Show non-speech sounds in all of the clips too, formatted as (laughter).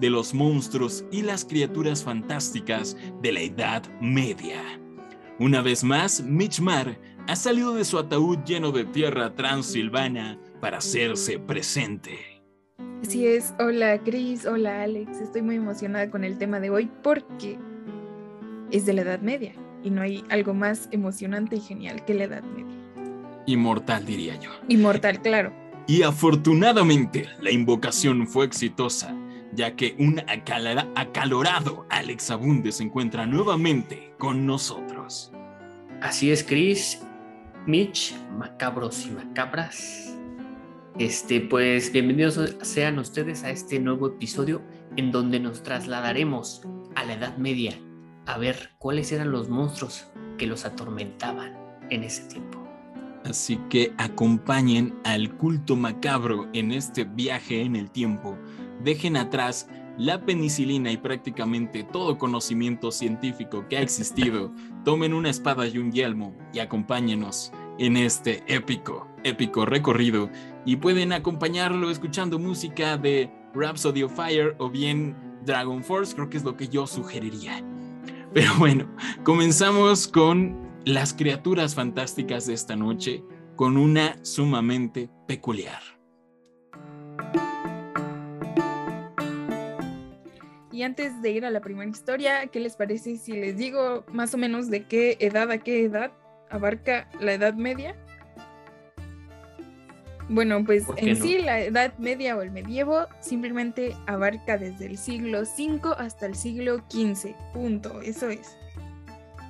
de los monstruos y las criaturas fantásticas de la Edad Media. Una vez más, Mitchmar ha salido de su ataúd lleno de tierra transilvana para hacerse presente. Así es, hola Chris, hola Alex, estoy muy emocionada con el tema de hoy porque es de la Edad Media y no hay algo más emocionante y genial que la Edad Media. Inmortal, diría yo. Inmortal, claro. Y afortunadamente, la invocación fue exitosa, ya que un acalorado Alex Abunde se encuentra nuevamente con nosotros. Así es, Chris, Mitch, macabros y macabras. Este, pues bienvenidos sean ustedes a este nuevo episodio en donde nos trasladaremos a la Edad Media a ver cuáles eran los monstruos que los atormentaban en ese tiempo. Así que acompañen al culto macabro en este viaje en el tiempo. Dejen atrás la penicilina y prácticamente todo conocimiento científico que ha existido. (laughs) Tomen una espada y un yelmo y acompáñenos en este épico, épico recorrido. Y pueden acompañarlo escuchando música de Rhapsody of Fire o bien Dragon Force, creo que es lo que yo sugeriría. Pero bueno, comenzamos con las criaturas fantásticas de esta noche con una sumamente peculiar. Y antes de ir a la primera historia, ¿qué les parece si les digo más o menos de qué edad a qué edad abarca la Edad Media? Bueno, pues en sí la Edad Media o el medievo simplemente abarca desde el siglo V hasta el siglo XV. Punto. Eso es.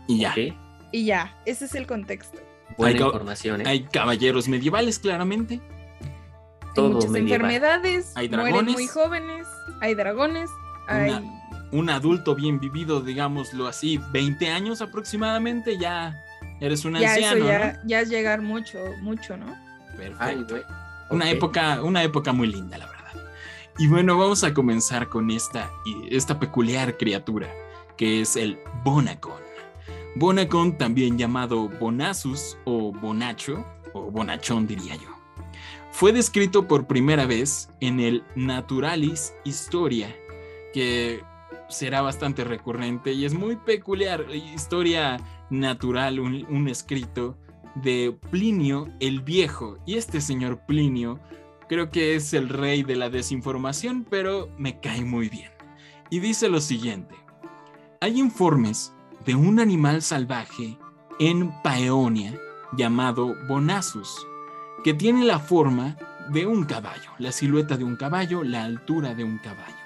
Y ya. Y ya, ese es el contexto. Buena información, ¿eh? Hay caballeros medievales, claramente. Todo hay muchas enfermedades, hay dragones, mueren muy jóvenes, hay dragones, un adulto bien vivido, digámoslo así, 20 años aproximadamente, ya eres un ya anciano. Eso ya, ya es llegar mucho, mucho, ¿no? Perfecto. una, época, una época muy linda, la verdad. Y bueno, vamos a comenzar con esta, esta peculiar criatura, que es el Bonacon. Bonacon, también llamado Bonasus o Bonacho, o Bonachón diría yo, fue descrito por primera vez en el Naturalis Historia, que será bastante recurrente y es muy peculiar. Historia natural, un, escrito de Plinio el Viejo. Y este señor Plinio creo que es el rey de la desinformación, pero me cae muy bien. Y dice lo siguiente. Hay informes de un animal salvaje en Paeonia llamado Bonasus, que tiene la forma de un caballo, la silueta de un caballo, la altura de un caballo.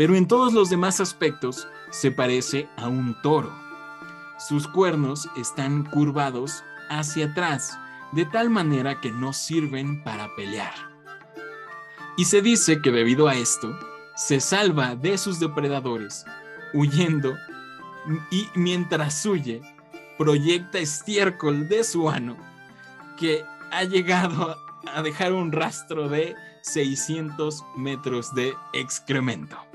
Pero en todos los demás aspectos se parece a un toro. Sus cuernos están curvados hacia atrás, de tal manera que no sirven para pelear. Y se dice que debido a esto, se salva de sus depredadores, huyendo y mientras huye, proyecta estiércol de su ano que ha llegado a dejar un rastro de 600 metros de excremento.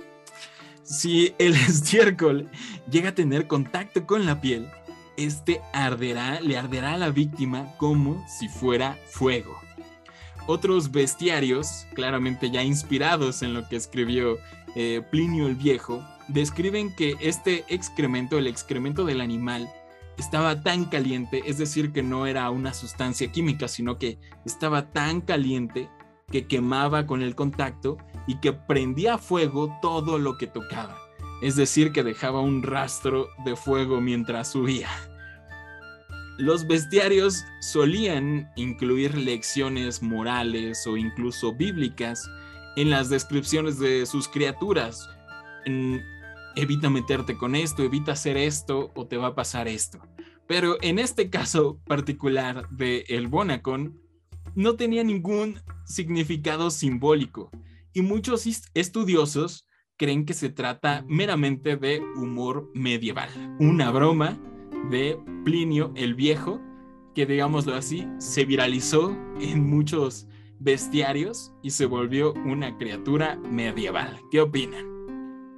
Si el (laughs) estiércol llega a tener contacto con la piel, este arderá, le arderá a la víctima como si fuera fuego. Otros bestiarios, claramente ya inspirados en lo que escribió eh, Plinio el Viejo, describen que este excremento, el excremento del animal, estaba tan caliente, es decir, que no era una sustancia química, sino que estaba tan caliente que quemaba con el contacto y que prendía fuego todo lo que tocaba. Es decir, que dejaba un rastro de fuego mientras subía. Los bestiarios solían incluir lecciones morales o incluso bíblicas en las descripciones de sus criaturas, evita meterte con esto, evita hacer esto o te va a pasar esto. Pero en este caso particular de el Bonacon, no tenía ningún significado simbólico y muchos estudiosos creen que se trata meramente de humor medieval, una broma de Plinio el Viejo, que digámoslo así, se viralizó en muchos bestiarios y se volvió una criatura medieval. ¿Qué opinan?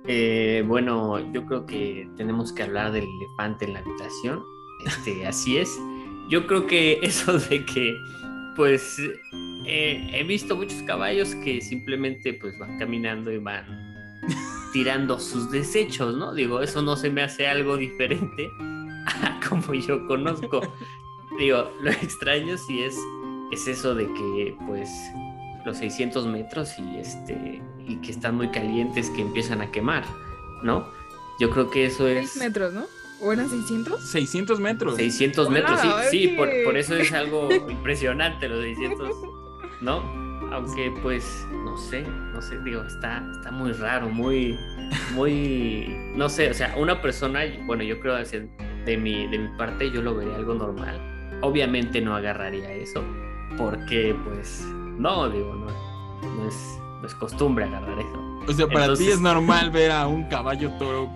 Eh, bueno, yo creo que tenemos que hablar del elefante en la habitación. Este, así es. Yo creo que (laughs) eso de que, pues, eh, he visto muchos caballos que simplemente pues van caminando y van (laughs) tirando sus desechos, ¿no? Digo, eso no se me hace algo diferente a (laughs) como yo conozco. Digo, lo extraño sí es, es eso de que pues los 600 metros y este y que están muy calientes que empiezan a quemar, ¿no? Yo creo que eso es 6 metros, ¿no? ¿O eran 600? 600 metros. 600 metros, sí, sí, por, por eso es algo (laughs) impresionante los 600, ¿no? Aunque pues, no sé, no sé, digo, está, está muy raro, muy, muy, no sé, o sea, una persona, bueno, yo creo de mi, de mi parte yo lo vería algo normal. Obviamente no agarraría eso, porque pues, no, digo, no, no es, no es costumbre agarrar eso. O sea, para ti es normal ver a un caballo toro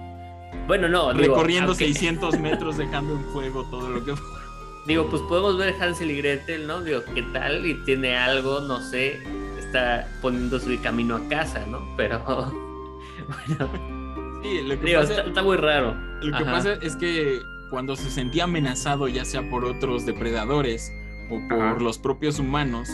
Bueno, no, digo, recorriendo aunque- 600 metros dejando en fuego todo lo que... (laughs) Digo, pues podemos ver Hansel y Gretel, ¿no? Digo, ¿qué tal? Y tiene algo, no sé, está poniendo su camino a casa, ¿no? Pero, (laughs) bueno, Sí, lo que digo, pasa- está, está muy raro. Lo que Ajá. pasa es que cuando se sentía amenazado, ya sea por otros depredadores o por Ajá. los propios humanos,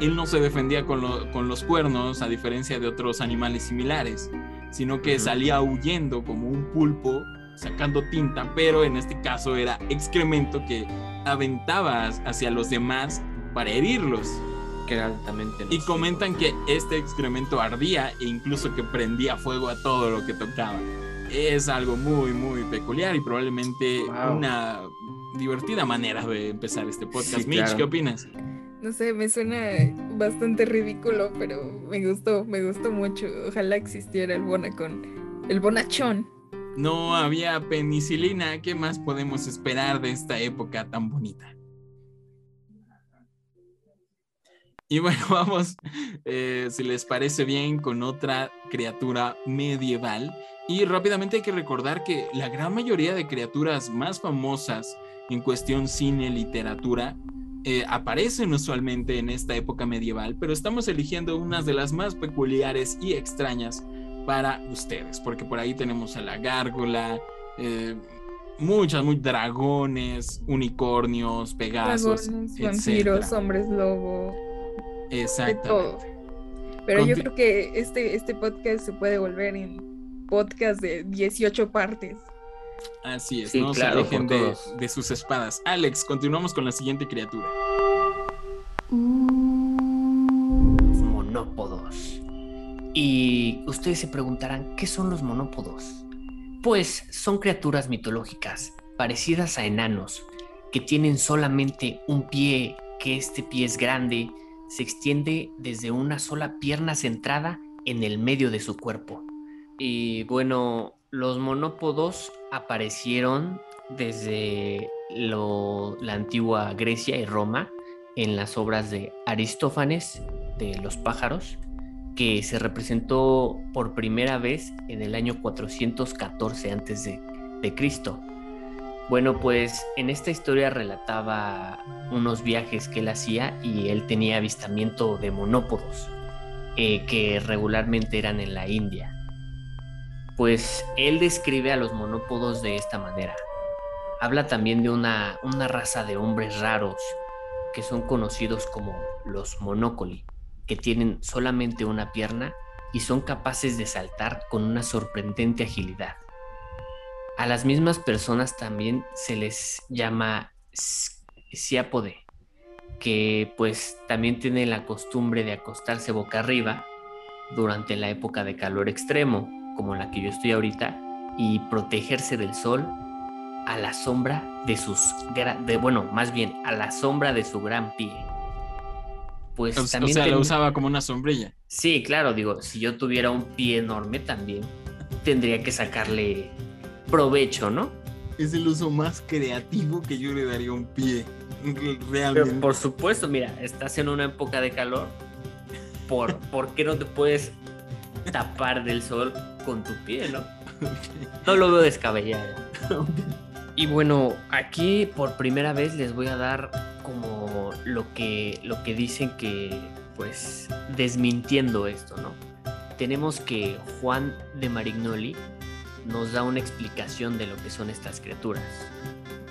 él no se defendía con, lo- con los cuernos, a diferencia de otros animales similares, sino que salía huyendo como un pulpo, sacando tinta, pero en este caso era excremento que aventaba hacia los demás para herirlos. Que era altamente Y comentan que este excremento ardía e incluso que prendía fuego a todo lo que tocaba. Es algo muy, muy peculiar y probablemente Wow. una divertida manera de empezar este podcast. Sí, Mitch, claro. ¿qué opinas? No sé, me suena bastante ridículo, pero me gustó, me gustó mucho. Ojalá existiera el bonacón, el bonachón. No había penicilina. ¿Qué más podemos esperar de esta época tan bonita? Y bueno, (laughs) vamos, eh, si les parece bien, con otra criatura medieval. Y rápidamente hay que recordar que la gran mayoría de criaturas más famosas en cuestión cine, literatura, eh, aparecen usualmente en esta época medieval, pero estamos eligiendo unas de las más peculiares y extrañas para ustedes, porque por ahí tenemos a la gárgola, eh, muchas, muy dragones, unicornios, pegasos, Dragones, vampiros, hombres lobo, de Exactamente. todo. Pero yo creo que este, este podcast se puede volver en podcast de 18 partes. Así es, Sí, no claro, se de, de sus espadas. Alex, continuamos con la siguiente criatura. Y ustedes se preguntarán, ¿qué son los monópodos? Pues son criaturas mitológicas, parecidas a enanos, que tienen solamente un pie, que este pie es grande, se extiende desde una sola pierna centrada en el medio de su cuerpo. Y bueno, los monópodos aparecieron desde la antigua Grecia y Roma en las obras de Aristófanes de los pájaros, que se representó por primera vez en el año 414 antes de, de Cristo. Bueno, pues en esta historia relataba unos viajes que él hacía y él tenía avistamiento de monópodos, eh, que regularmente eran en la India. Pues él describe a los monópodos de esta manera. Habla también de una, una raza de hombres raros que son conocidos como los monócoli, que tienen solamente una pierna y son capaces de saltar con una sorprendente agilidad. A las mismas personas también se les llama siápode, que pues también tienen la costumbre de acostarse boca arriba durante la época de calor extremo, como la que yo estoy ahorita, y protegerse del sol a la sombra de sus, de, bueno, más bien a la sombra de su gran pie. Pues O, o también sea, la ten- usaba como una sombrilla. Sí, claro, digo, si yo tuviera un pie enorme también, tendría que sacarle provecho, ¿no? Es el uso más creativo que yo le daría a un pie. Pero Realmente. por supuesto, mira, estás en una época de calor, ¿por, (laughs) ¿por qué no te puedes tapar del sol con tu pie, ¿no? No lo veo descabellado. (laughs) Y bueno, aquí por primera vez les voy a dar como lo que, lo que dicen que, pues, desmintiendo esto, ¿no? Tenemos que Juan de Marignoli nos da una explicación de lo que son estas criaturas.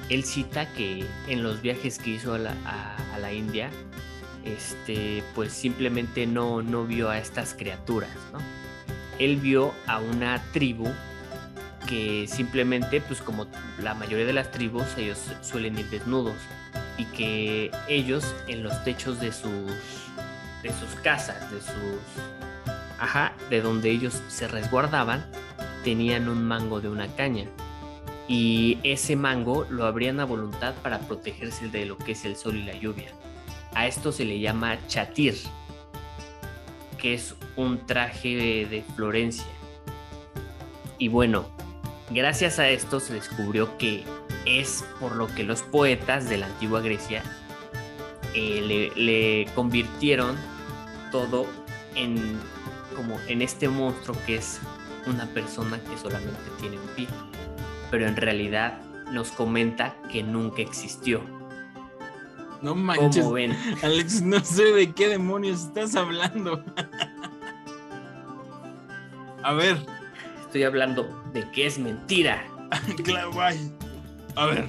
Él cita que en los viajes que hizo a la, a- a la India, este, pues simplemente no, no vio a estas criaturas, ¿no? Él vio a una tribu que simplemente, pues como la mayoría de las tribus, ellos suelen ir desnudos y que ellos en los techos de sus, de sus casas, de sus, ajá, de donde ellos se resguardaban, tenían un mango de una caña y ese mango lo abrían a voluntad para protegerse de lo que es el sol y la lluvia. A esto se le llama chatir, que es un traje de, Florencia. Y bueno, gracias a esto se descubrió que es por lo que los poetas de la antigua Grecia eh, le, le convirtieron todo en como en este monstruo que es una persona que solamente tiene un pie pero en realidad nos comenta que nunca existió. No manches. Ven, (laughs) Alex, no sé de qué demonios estás hablando. (laughs) A ver, estoy hablando de que es mentira. (laughs) claro, guay. A ver,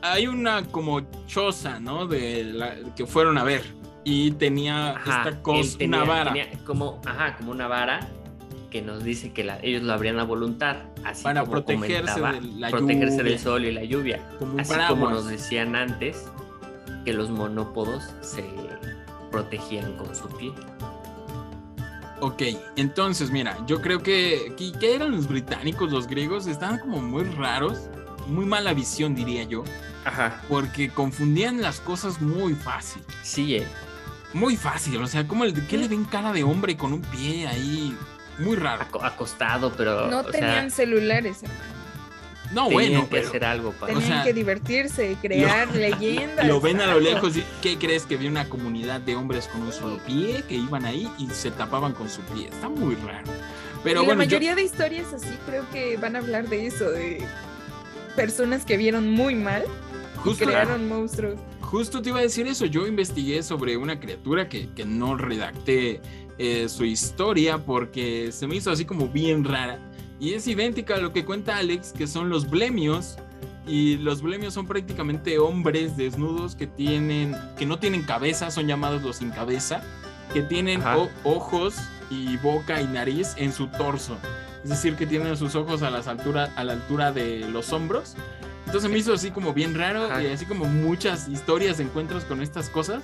hay una como choza, ¿no? De la que fueron a ver y tenía Ajá, esta cosa, tenía- una vara tenía como, ajá, como una vara que nos dice que la- ellos lo abrían a voluntad, así Para como protegerse comentaba, de la protegerse lluvia. del sol y la lluvia. como Así como nos decían antes que los monópodos se protegían con su pie. Ok, entonces mira, yo creo que, que, que eran los británicos, los griegos, estaban como muy raros, muy mala visión diría yo, Ajá. porque confundían las cosas muy fácil, Sí, eh. muy fácil, o sea, como el, ¿qué le ven cara de hombre con un pie ahí? Muy raro. Aco- acostado, pero No o sea, tenían celulares, hermano. No, tenían bueno, que pero hacer algo para Tenían sea, que divertirse, crear (laughs) leyendas. lo ven a lo lejos y ¿qué crees que había una comunidad de hombres con un solo pie que iban ahí y se tapaban con su pie? Está muy raro. Pero Y bueno, la yo- mayoría de historias así creo que van a hablar de eso, de personas que vieron muy mal y justo, crearon monstruos. Justo te iba a decir eso. Yo investigué sobre una criatura que, que no redacté eh, su historia porque se me hizo así como bien rara. Y es idéntica a lo que cuenta Alex, que son los blemios. Y los blemios son prácticamente hombres desnudos que tienen, que no tienen cabeza, son llamados los sin cabeza, que tienen ojos y boca y nariz en su torso. Es decir, que tienen sus ojos a, las altura, a la altura de los hombros. Entonces me hizo así como bien raro Ajá. y así como muchas historias, encuentros con estas cosas.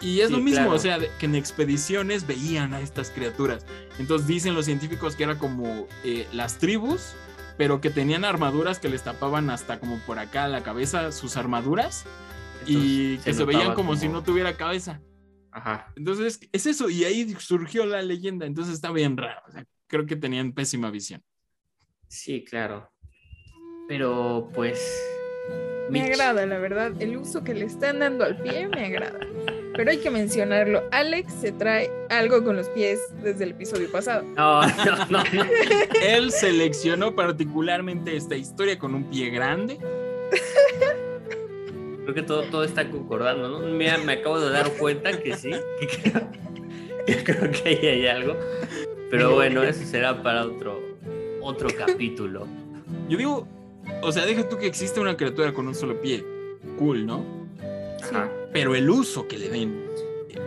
Y es Sí, lo mismo, claro. o sea, de- que en expediciones veían a estas criaturas. Entonces dicen los científicos que era como eh, las tribus, pero que tenían armaduras que les tapaban hasta como por acá la cabeza sus armaduras y que se, veían notaba como, si no tuviera cabeza. Ajá. Entonces es eso, y ahí surgió la leyenda. Entonces está bien raro. o sea, creo que tenían pésima visión. Sí, claro. Pero pues. Me Mitch- agrada, la verdad. El uso que le están dando al pie me agrada. Pero hay que mencionarlo. Alex se trae algo con los pies desde el episodio pasado. No, no, no, no. (laughs) Él seleccionó particularmente esta historia con un pie grande. Creo que todo, todo está concordando, ¿no? Mira, me acabo de dar cuenta que sí. Que (laughs) creo, que creo que ahí hay algo. Pero bueno, eso será para otro, otro (laughs) capítulo. Yo digo, o sea, deja tú que existe una criatura con un solo pie. Cool, ¿no? Ajá. Pero el uso que le den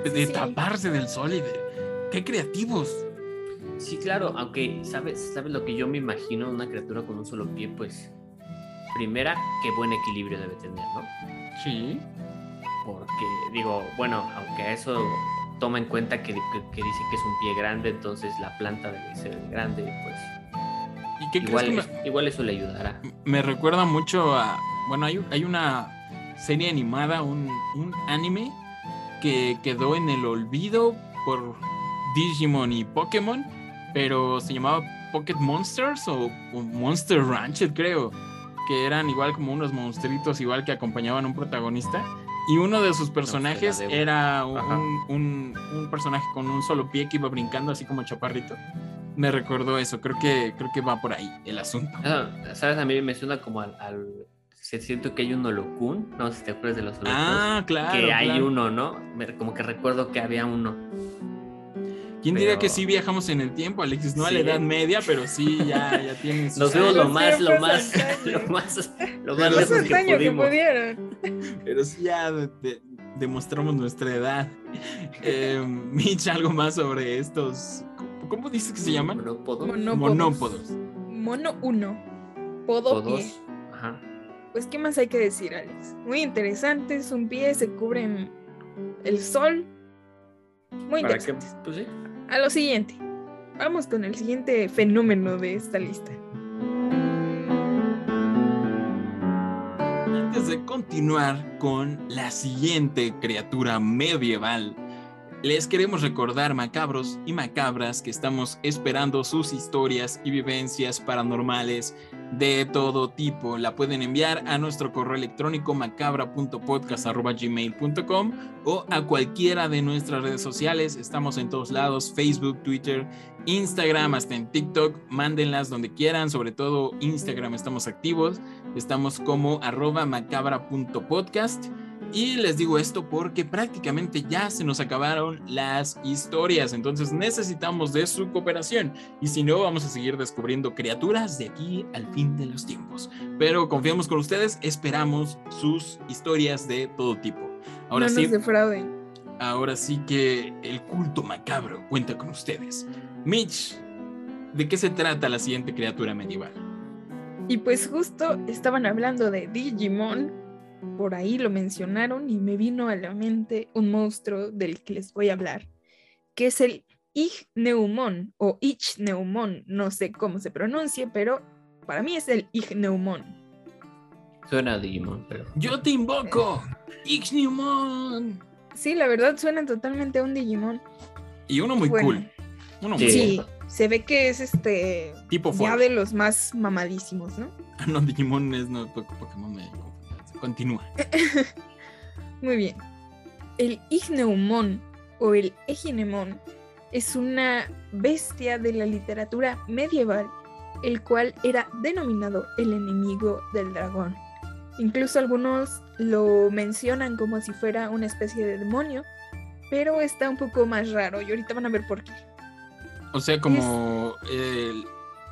de Sí. taparse del sol y de. ¡Qué creativos! Sí, claro, aunque sabes, sabes lo que yo me imagino una criatura con un solo pie, pues primera, qué buen equilibrio debe tener, ¿no? Sí. Porque digo, bueno, aunque a eso toma en cuenta que, que- que dice que es un pie grande, entonces la planta debe ser grande, pues ¿Y qué igual, crees que me, igual eso le ayudará. me recuerda mucho a. Bueno, hay, hay una serie animada, un, un anime que quedó en el olvido por Digimon y Pokémon, pero se llamaba Pocket Monsters o, o Monster Ranch, creo, que eran igual como unos monstruitos, igual que acompañaban a un protagonista. Y uno de sus personajes era un, un- un personaje con un solo pie que iba brincando así como chaparrito. me recordó eso. Creo que, creo que va por ahí el asunto. Ah, ¿Sabes? A mí me suena como al... al- se- siento que hay un Holocún, no sé si te acuerdas de los Holocuns. Ah, claro. que hay claro. uno, ¿no? Como que recuerdo que había uno. ¿Quién diría pero- que sí viajamos en el tiempo, Alexis? No a la Sí. Edad Media, pero sí, ya, ya tienen (laughs) sus Nos vemos lo más, lo más, lo más, lo más Más eso lejos que antaño que pudimos. pudieron. Pero sí ya de- de- demostramos nuestra edad. Eh, (laughs) Mitch, algo más sobre estos. ¿Cómo, cómo dices que se llaman? Monópodo. Monópodos. Monópodos. Mono 1. Podo pie. Ajá. Pues, ¿qué más hay que decir, Alex? Muy interesantes, un pie, se cubren el sol. Muy Para que, interesantes. pues sí. A lo siguiente. Vamos con el siguiente fenómeno de esta lista. Antes de continuar con la siguiente criatura medieval, les queremos recordar, macabros y macabras, que estamos esperando sus historias y vivencias paranormales de todo tipo. La pueden enviar a nuestro correo electrónico macabra.podcast.gmail.com o a cualquiera de nuestras redes sociales. Estamos en todos lados, Facebook, Twitter, Instagram, hasta en TikTok. Mándenlas donde quieran, sobre todo Instagram estamos activos. Estamos como arroba macabra.podcast. Y les digo esto porque prácticamente ya se nos acabaron las historias, entonces necesitamos de su cooperación. Y si no, vamos a seguir descubriendo criaturas de aquí al fin de los tiempos. Pero confiamos con ustedes, esperamos sus historias de todo tipo. Ahora no sí, nos defrauden. ahora sí que el culto macabro cuenta con ustedes. Mitch, ¿de qué se trata la siguiente criatura medieval? Y pues justo estaban hablando de Digimon, por ahí lo mencionaron y me vino a la mente un monstruo del que les voy a hablar, que es el Ichneumon o Ichneumon, no sé cómo se pronuncie, pero para mí es el Ichneumon. Suena a Digimon, pero. Yo te invoco, Ixnumon. Sí, la verdad suena totalmente a un Digimon. Y uno muy Bueno. cool. Uno muy Sí. Sí, se ve que es este tipo ya de los más mamadísimos, ¿no? Ah, (laughs) no, Digimon es no, Po- Pokémon me Continúa. (laughs) Muy bien. El Igneumon o el Eginemon es una bestia de la literatura medieval, el cual era denominado el enemigo del dragón. Incluso algunos lo mencionan como si fuera una especie de demonio, pero está un poco más raro y ahorita van a ver por qué. O sea, como el-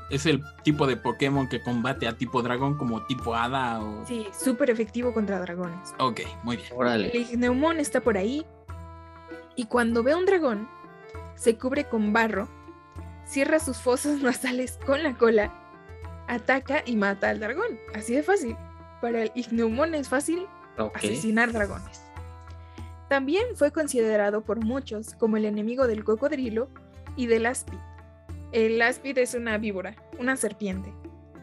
es el tipo de Pokémon que combate a tipo dragón, como tipo hada o. Sí, súper efectivo contra dragones. Ok, muy bien. El. Igneumon está por ahí y cuando ve a un dragón, se cubre con barro, cierra sus fosas (laughs) nasales con la cola, ataca y mata al dragón. Así de fácil. Para el Igneumon es fácil asesinar dragones. También fue considerado por muchos como el enemigo del cocodrilo y del áspid. El áspid es una víbora, una serpiente.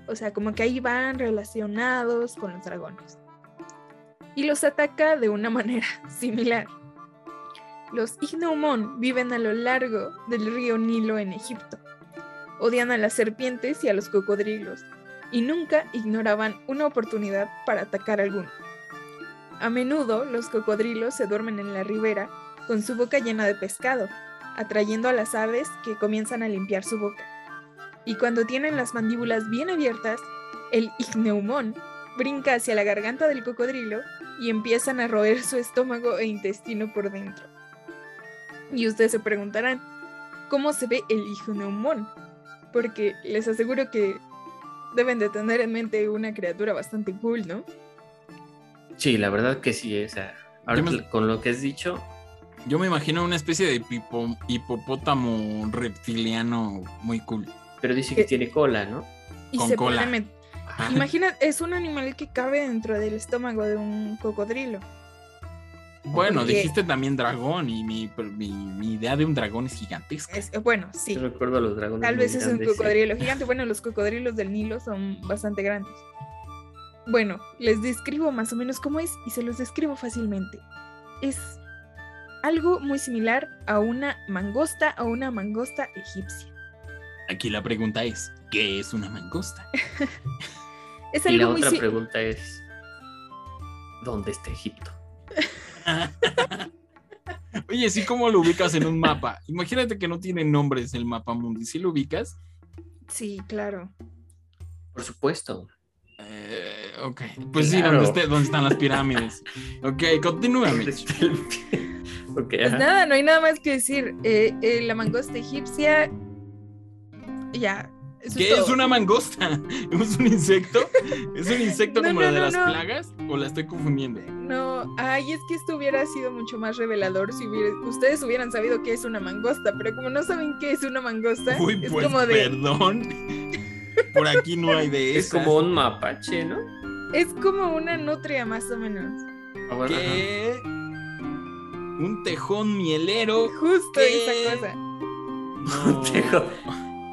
O sea, como que ahí van relacionados con los dragones. Y los ataca de una (laughs) manera similar. Los Igneumon viven a lo largo del río Nilo en Egipto. Odian a las serpientes y a los cocodrilos y nunca ignoraban una oportunidad para atacar a alguno. A menudo los cocodrilos se duermen en la ribera con su boca llena de pescado, atrayendo a las aves que comienzan a limpiar su boca. Y cuando tienen las mandíbulas bien abiertas, el igneumón brinca hacia la garganta del cocodrilo y empiezan a roer su estómago e intestino por dentro. Y ustedes se preguntarán, ¿cómo se ve el igneumón? Porque les aseguro que deben de tener en mente una criatura bastante cool, ¿no? Sí, la verdad que sí. O sea, ahora me- con lo que has dicho, Yo me imagino una especie de hipopótamo reptiliano muy cool. pero dice que Eh, tiene cola, ¿no? Y Con se cola. puede. Imagina, es un animal que cabe dentro del estómago de un cocodrilo. Bueno, porque- dijiste también dragón y mi, mi- mi idea de un dragón es gigantesca. Es, bueno, sí. Yo recuerdo a los dragones. Tal vez es un sí. cocodrilo (laughs) gigante. Bueno, los cocodrilos del Nilo son bastante grandes. Bueno, les describo más o menos cómo es y se los describo fácilmente. Es algo muy similar a una mangosta o una mangosta egipcia. Aquí la pregunta es, ¿qué es una mangosta? (laughs) Es Y algo la muy otra si- pregunta es: ¿dónde está Egipto? (laughs) Oye, sí, ¿cómo lo ubicas en un mapa? Imagínate que no tiene nombres el mapa mundi. ¿Sí lo ubicas? Sí, claro. Por supuesto. Ok, pues sí. ¿dónde, esté- dónde están las pirámides? (laughs) Ok, continúa, Mitch. (laughs) Ok, Pues nada, no hay nada más que decir. Eh, eh, la mangosta egipcia. Ya. eso ¿Qué es una mangosta? (laughs) ¿Es un insecto? ¿Es un insecto No, como no, la de no, las no. plagas? ¿O la estoy confundiendo? No, ay, es que esto hubiera sido mucho más revelador si hubiera- ustedes hubieran sabido qué es una mangosta, pero como no saben qué es una mangosta, Uy, es pues como de, perdón. Por aquí no hay de Es esas. como un mapache, ¿no? Es como una nutria más o menos. Ah, bueno, ajá. ¿Qué? Un tejón mielero. Justo ¿Qué? esa cosa. (laughs) No. Tejo.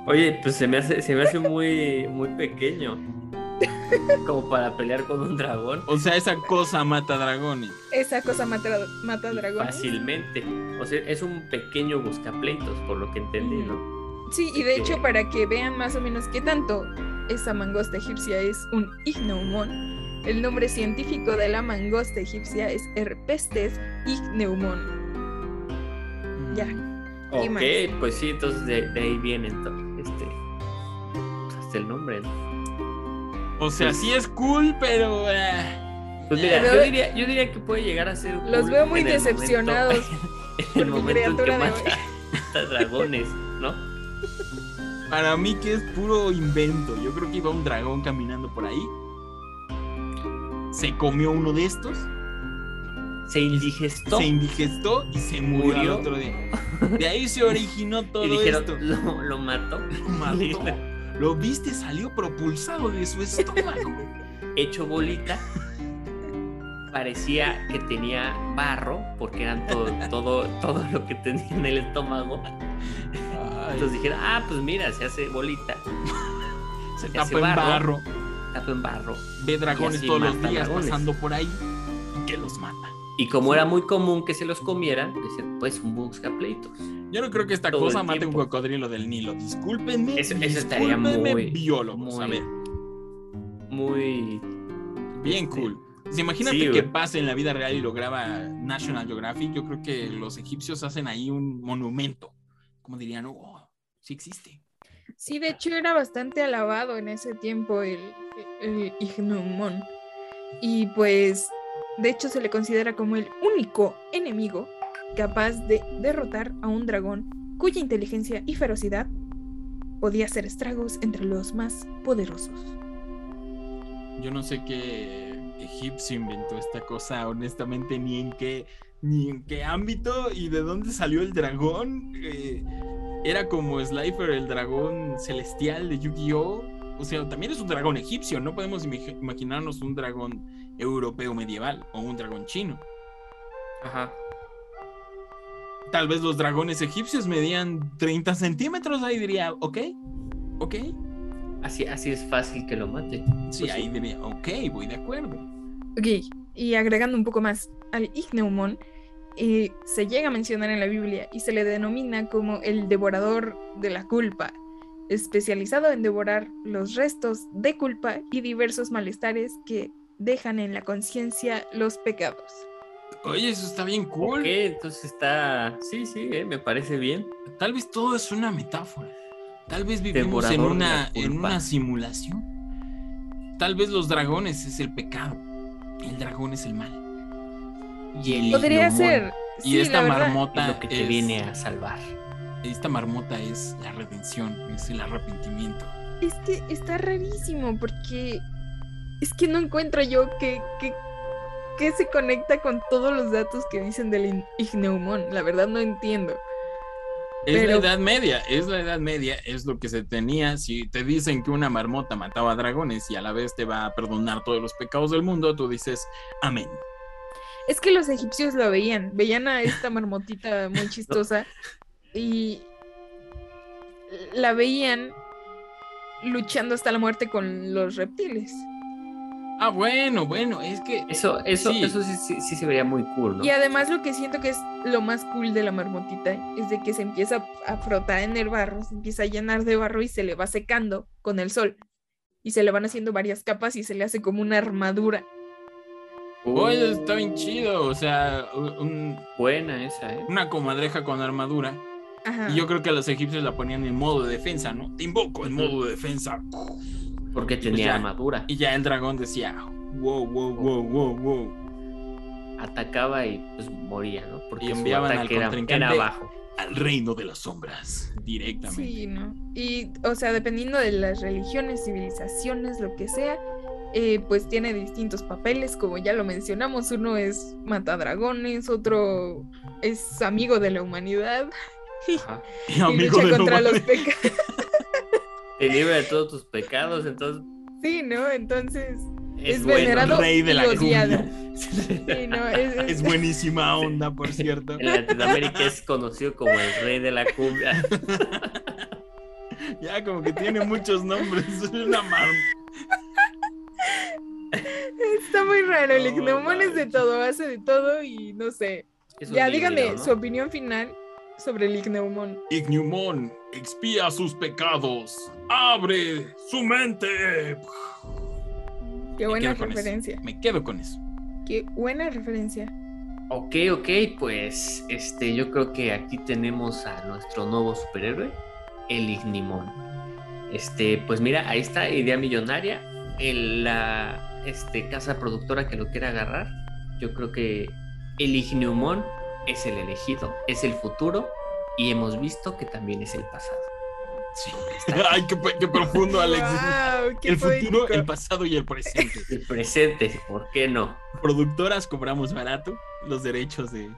Oye, pues se me hace, se me hace muy, muy pequeño. Como para pelear con un dragón. O sea, esa cosa mata dragones. Esa cosa mata, mata dragones. Fácilmente. O sea, es un pequeño buscapleitos, por lo que entendí, ¿no? Sí, y de hecho para que vean más o menos qué tanto esa mangosta egipcia es un ichneumon, el nombre científico de la mangosta egipcia es Herpestes ichneumon. Ya. ¿Qué Ok, más? pues sí, entonces de, de ahí viene entonces, este, pues, hasta el nombre, ¿no? O sea, sí es cool, pero. eh, Pues mira, Pero- yo diría, yo diría que puede llegar a ser. Los cool veo muy (laughs) en el decepcionados momento- por en el momento en que criatura de mata, mata dragones, ¿no? Para mí que es puro invento. Yo creo que iba un dragón caminando por ahí. Se comió uno de estos, Se indigestó se indigestó y se murió, otro día. De ahí se originó (laughs) todo y dijeron, esto. lo, lo mató. (laughs) Lo mató. (laughs) Lo viste, salió propulsado de su estómago. Hecho bolita. Parecía que tenía barro, porque eran todo, todo, todo lo que tenía en el estómago. Entonces dijeron, ah, pues mira, se hace bolita, (laughs) se se tapa en barro. tapa en barro. Ve dragones todos los días dragones. pasando por ahí y que los mata. Y como era muy común que se los comieran, decían, pues un buscapleitos. Yo no creo que esta Todo cosa mate un cocodrilo del Nilo. Discúlpenme. Eso- eso estaría muy- biólogos. A muy- ver, Muy. bien este, cool. Pues imagínate sí, que pase en la vida real y lo graba National Geographic. Yo creo que los egipcios hacen ahí un monumento. Como dirían, oh, sí existe. Sí, de hecho era bastante alabado en ese tiempo el, el. Y pues, de hecho se le considera como el único enemigo capaz de derrotar a un dragón cuya inteligencia y ferocidad podía hacer estragos entre los más poderosos. Yo no sé qué egipcio inventó esta cosa, honestamente, ni en qué, ni en qué ámbito y de dónde salió el dragón. Eh, era como Slifer, el dragón celestial de Yu-Gi-Oh! O sea, también es un dragón egipcio, no podemos imagi- imaginarnos un dragón europeo medieval o un dragón chino. Ajá. Tal vez los dragones egipcios medían 30 centímetros, ahí diría, ok, ok. Así, así es fácil que lo mate. Sí, Pues ahí diría, ok, voy de acuerdo. Ok, y agregando un poco más al ichneumon, eh, se llega a mencionar en la Biblia y se le denomina como el devorador de la culpa, especializado en devorar los restos de culpa y diversos malestares que dejan en la conciencia los pecados. Oye, eso está bien cool. Entonces está. Sí, sí, eh, me parece bien. Tal vez todo es una metáfora. Tal vez vivimos en Devorador una, en una simulación. Tal vez los dragones es el pecado. El dragón es el mal. Y el Podría ser. Y sí, esta marmota es lo que te es- viene a salvar. Esta marmota es la redención, es el arrepentimiento. Es que está rarísimo porque es que no encuentro yo que, que, que se conecta con todos los datos que dicen del ichneumon. La verdad no entiendo. Es la Edad Media, es la Edad Media, es lo que se tenía. Si te dicen que una marmota mataba dragones y a la vez te va a perdonar todos los pecados del mundo, tú dices amén. Es que los egipcios lo veían, veían a esta marmotita (laughs) muy chistosa y la veían luchando hasta la muerte con los reptiles. Ah, bueno, bueno, es que Eso, eso, Sí. eso sí, sí, sí se vería muy cool, ¿no? Y además lo que siento que es lo más cool de la marmotita es de que se empieza a frotar en el barro, se empieza a llenar de barro y se le va secando con el sol. Y se le van haciendo varias capas y se le hace como una armadura. Oye, está bien chido. O sea, un- Buena esa, ¿eh? una comadreja con armadura. Ajá. Y yo creo que los egipcios la ponían en modo de defensa, ¿no? Te invoco en modo de defensa. Porque pues tenía ya. armadura. Y ya el dragón decía, wow, wow, wow, wow, wow. Atacaba y pues moría, ¿no? Porque Y su enviaban al era, contrincante. era abajo. Al reino de las sombras, directamente. Sí, ¿no? Y, o sea, dependiendo de las religiones, civilizaciones, lo que sea, eh, pues tiene distintos papeles, como ya lo mencionamos. Uno es matadragones, otro es amigo de la humanidad. (laughs) Y y amigo lucha de contra la los humanidad. pecados. (laughs) Te libra de todos tus pecados, entonces Sí, ¿no? Entonces, es, Es bueno. venerado rey de y la. (laughs) Sí, no, es, es- Es buenísima onda, por cierto. En Latinoamérica es conocido como el rey de la cumbia. Ya como que tiene muchos nombres. Es una mar... está muy raro. El No, ignomón es de todo, hace de todo y no sé. Ya híbrido, díganme ¿no? su opinión final sobre el ignomón. Igniumon, expía sus pecados. Abre su mente. Qué buena eso. referencia. Me quedo con eso. Qué buena referencia. Ok, ok, pues este, yo creo que aquí tenemos a nuestro nuevo superhéroe, el Ignimon. Este, pues mira, ahí está, idea millonaria. El, la este, casa productora que lo quiera agarrar, yo creo que el Igniumon es el elegido, es el futuro y hemos visto que también es el pasado. Sí. (laughs) Ay, qué, profundo, Alex. Qué el futuro, el pasado y el presente. (laughs) El presente, ¿por qué no? Productoras cobramos barato los derechos de.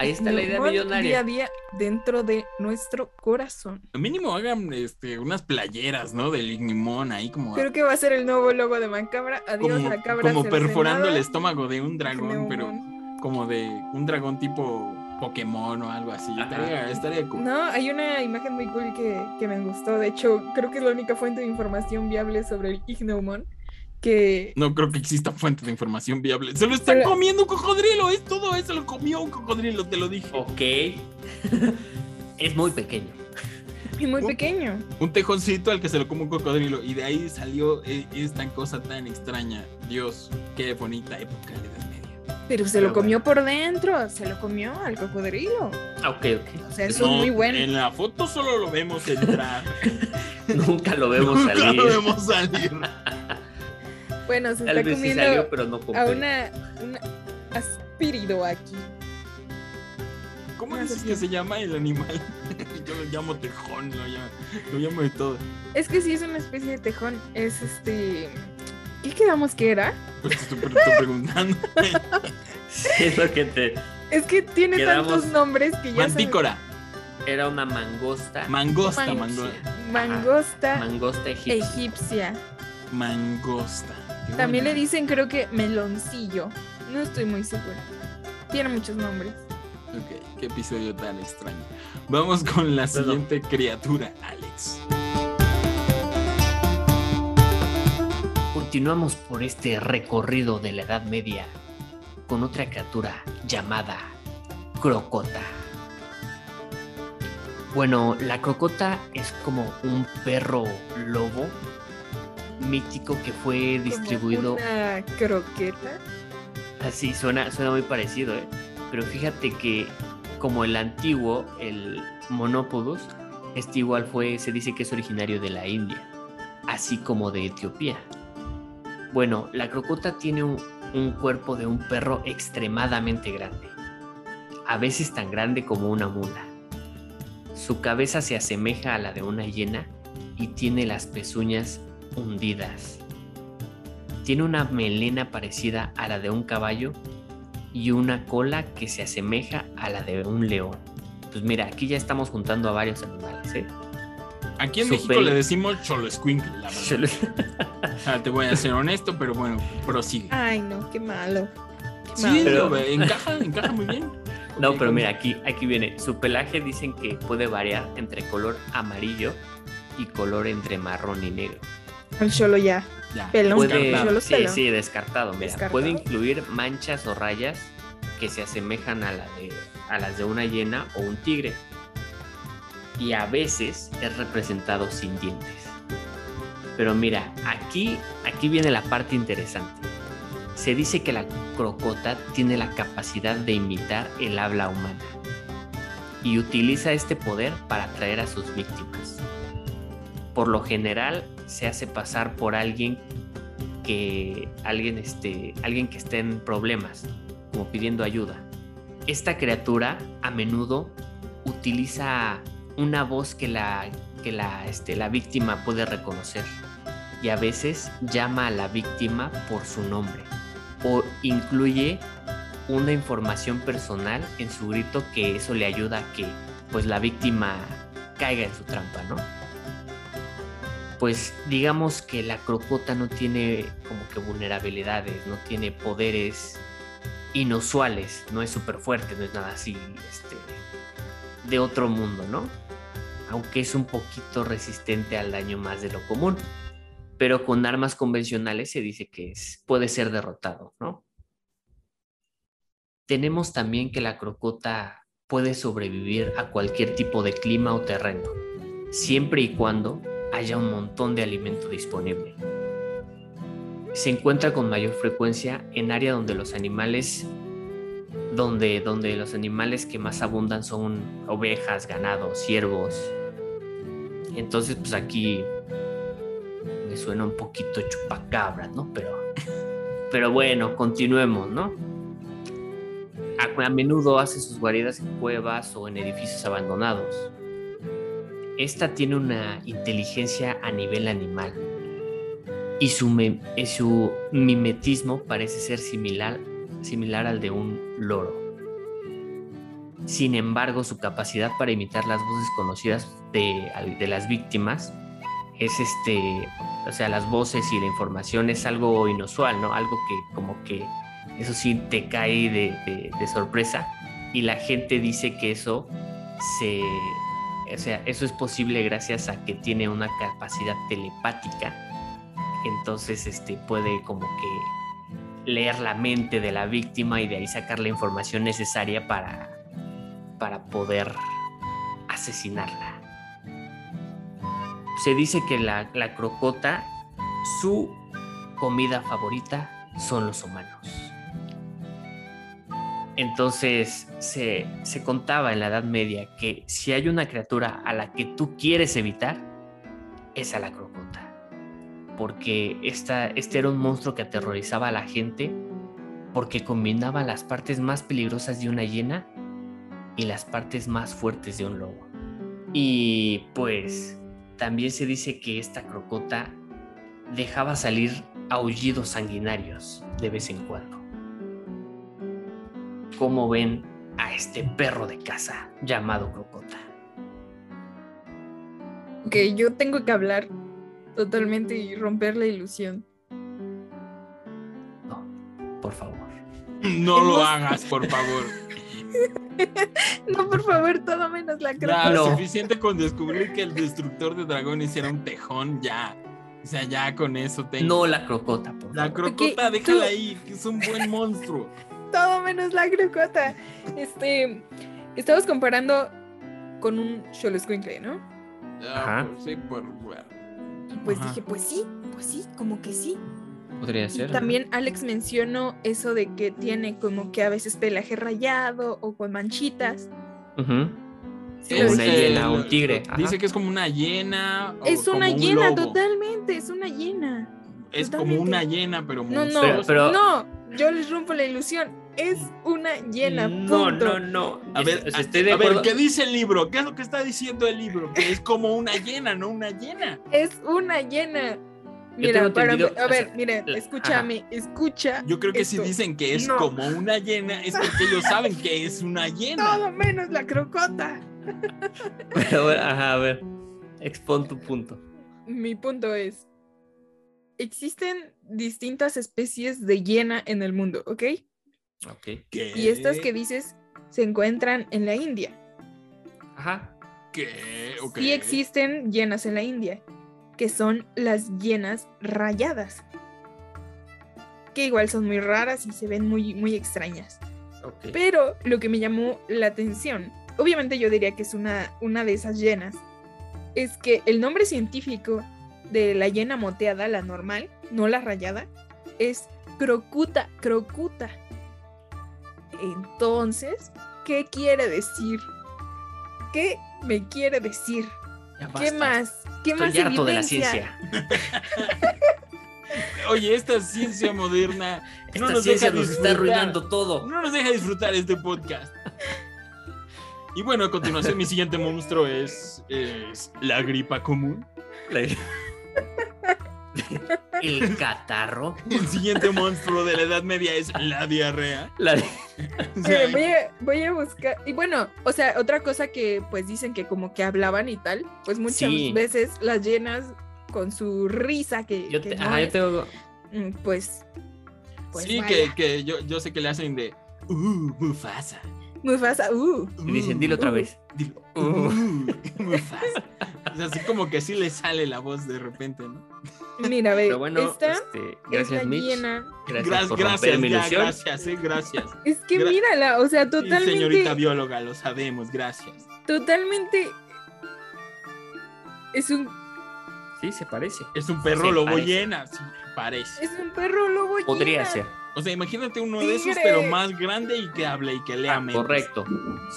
Ahí está la idea Ignomón Día a millonaria. día dentro de nuestro corazón. Mínimo hagan este, unas playeras, ¿no? Del Ignimon ahí como. Creo que va a ser el nuevo logo de Macabra. Adiós, como, la cabra como perforando el estómago de un dragón, pero como de un dragón tipo Pokémon o algo así. Estaría, estaría cool. No, hay una imagen muy cool que, que me gustó. De hecho, creo que es la única fuente de información viable sobre el Ignomon. Que No creo que exista fuente de información viable. Se lo está Pero- comiendo un cocodrilo, es todo eso, lo comió un cocodrilo, te lo dije. Ok. (laughs) es muy pequeño. es muy pequeño. Un tejoncito al que se lo come un cocodrilo. Y de ahí salió eh, esta cosa tan extraña. Dios, qué bonita época de la Edad Media. Pero se Pero lo comió por dentro. Se lo comió al cocodrilo. Ah, Ok, ok. O sea, eso es muy bueno. En la foto solo lo vemos entrar. (laughs) Nunca lo vemos Nunca salir. lo vemos salir. (laughs) Bueno, se Tal está vez sí comiendo salió, pero no a una, una aspirido aquí. ¿Cómo dices que se llama el animal? (laughs) Yo lo llamo tejón, lo llamo, lo llamo de todo. Es que sí es una especie de tejón. Es este. ¿Qué quedamos que era? Pues te estoy, preguntando. (laughs) Es lo que te. Es que tiene Quedamos- tantos nombres que ya se- Mantícora, Era una mangosta. mangosta, Man- mangosta. Mangosta mangosta egipcia. egipcia. Mangosta. También le dicen, creo que meloncillo. No estoy muy segura. Tiene muchos nombres. Ok, qué episodio tan extraño. Vamos con la siguiente criatura, Alex. Continuamos por este recorrido de la Edad Media con otra criatura llamada crocota. Bueno, la crocota es como un perro lobo mítico que fue distribuido. Una croqueta. Así suena, suena muy parecido, ¿eh? Pero fíjate que como el antiguo, el Monopodus, este igual fue, se dice que es originario de la India, así como de Etiopía. Bueno, la crocota tiene un, un cuerpo de un perro extremadamente grande, a veces tan grande como una mula. Su cabeza se asemeja a la de una hiena y tiene las pezuñas hundidas. Tiene una melena parecida a la de un caballo y una cola que se asemeja a la de un león. Pues mira, aquí ya estamos juntando a varios animales, ¿eh? Aquí en Su México le decimos cholo escuincle, la verdad. O sea, te voy a ser honesto, pero bueno, prosigue. Ay, no, qué malo. Qué Sí, pero- pero encaja, encaja muy bien. No, pero ¿cómo? mira, aquí, aquí viene. Su pelaje dicen que puede variar entre color amarillo y color entre marrón y negro. El cholo ya. Ya, pelón. Puede, sí, sí, descartado. Mira, Descartado. puede incluir manchas o rayas que se asemejan a, la de, a las de una hiena o un tigre. Y a veces es representado sin dientes. Pero mira, aquí, aquí viene la parte interesante. Se dice que la crocota tiene la capacidad de imitar el habla humana y utiliza este poder para atraer a sus víctimas. Por lo general se hace pasar por alguien que alguien este, alguien que esté en problemas, como pidiendo ayuda. Esta criatura a menudo utiliza una voz que la que la, este, la víctima puede reconocer y a veces llama a la víctima por su nombre o incluye una información personal en su grito que eso le ayuda a que pues la víctima caiga en su trampa, ¿no? Pues digamos que la crocota no tiene como que vulnerabilidades, no tiene poderes inusuales, no es súper fuerte, no es nada así este, de otro mundo, ¿no? Aunque es un poquito resistente al daño más de lo común pero con armas convencionales se dice que es, puede ser derrotado, ¿no? Tenemos también que la crocota puede sobrevivir a cualquier tipo de clima o terreno, siempre y cuando haya un montón de alimento disponible. Se encuentra con mayor frecuencia en áreas donde los animales donde, donde los animales que más abundan son ovejas, ganados, ciervos. Entonces, pues aquí me suena un poquito chupacabra, ¿no? Pero, (laughs) pero bueno, continuemos, ¿no? A, a menudo hace sus guaridas en cuevas o en edificios abandonados. Esta tiene una inteligencia a nivel animal y su, mimetismo parece ser similar, similar al de un loro. Sin embargo, su capacidad para imitar las voces conocidas de, de las víctimas es este o sea, las voces y la información es algo inusual, ¿no? Algo que como que eso sí te cae de, sorpresa y la gente dice que eso se, o sea, eso es posible gracias a que tiene una capacidad telepática, entonces este puede como que leer la mente de la víctima y de ahí sacar la información necesaria para, para poder asesinarla se dice que la, crocota, su comida favorita son los humanos. Entonces se, contaba en la Edad Media que si hay una criatura a la que tú quieres evitar, es a la crocota. Porque esta, este era un monstruo que aterrorizaba a la gente porque combinaba las partes más peligrosas de una hiena y las partes más fuertes de un lobo. Y pues también se dice que esta crocota dejaba salir aullidos sanguinarios de vez en cuando. ¿Cómo ven a este perro de casa llamado crocota? Ok, yo tengo que hablar totalmente y romper la ilusión. No, por favor. No lo hagas, por favor. (laughs) no, por favor, todo menos la crocota. Ya, suficiente con descubrir que el destructor de dragones era un tejón, ya. O sea, ya con eso tengo. No la crocota, por La crocota, déjala ahí, que es un buen monstruo. Todo menos la crocota. Este. Estamos comparando con un Xoloscuincle, ¿no? Ajá. Pues, sí, por. Y pues dije, pues sí, pues sí, como que sí. Podría ser. también Alex mencionó eso de que tiene como que a veces pelaje rayado o con manchitas. es una hiena, un tigre. Dice que es como una hiena. Es una hiena, totalmente, es una hiena. Es como una hiena, pero No, no, pero, no, yo les rompo la ilusión. Es una hiena. No, no, no. A ver, a, ver, ¿qué dice el libro? ¿Qué es lo que está diciendo el libro? Que es como una hiena, no una hiena. Es una hiena. Mira, para, a ver, mire, escúchame, escucha. Yo creo que si dicen que es como una hiena, es porque ellos saben que es una hiena. Todo menos la crocota. (laughs) Pero, ajá, a ver, expon tu punto. Mi punto es, existen distintas especies de hiena en el mundo, ¿ok? Ok. Y estas que dices se encuentran en la India. Ajá. ¿Qué? Okay. Sí existen hienas en la India que son las hienas rayadas, que igual son muy raras y se ven muy, muy extrañas. Pero lo que me llamó la atención, obviamente yo diría que es una, una de esas hienas, es que el nombre científico de la hiena moteada, la normal, no la rayada, es crocuta, crocuta. Entonces, ¿qué quiere decir? ¿Qué me quiere decir? ¿Qué más? ¿Qué más Estoy harto de la evidencia? ciencia. (laughs) Oye, esta ciencia moderna Esta no nos ciencia deja nos está disfrutar. arruinando todo. No nos deja disfrutar este podcast. Y bueno, a continuación mi siguiente monstruo es, es la gripa común. (laughs) El catarro. (laughs) El siguiente monstruo de la Edad Media es la diarrea. La- (laughs) O sea, Espera, voy, a, voy a buscar. Y bueno, o sea, otra cosa que pues dicen que como que hablaban y tal, pues muchas Sí. veces las llenas con su risa que, Yo, que te- no ajá, yo tengo. mm, pues, pues sí, vaya. que, que yo, yo sé que le hacen de uh, Mufasa. Muy fácil. Uh, Y dicen, dilo otra uh. vez. Dilo, (laughs) Uh. (laughs) Mufasa. O sea, así como que sí le sale la voz de repente, ¿no? mira, ve, bueno, esta este, es gracias, la Mitch. llena. Gracias Gracias, por gracias, ya, gracias, eh, gracias. Es que Gra- mírala, o sea, Sí, totalmente, señorita bióloga, lo sabemos, gracias. totalmente es un Sí, se parece. Es un perro Se lobo parece. llena, sí, parece. es un perro lobo Podría llena. ser. O sea, imagínate uno de esos, pero más grande y que hable y que lea Ah, mentes. correcto.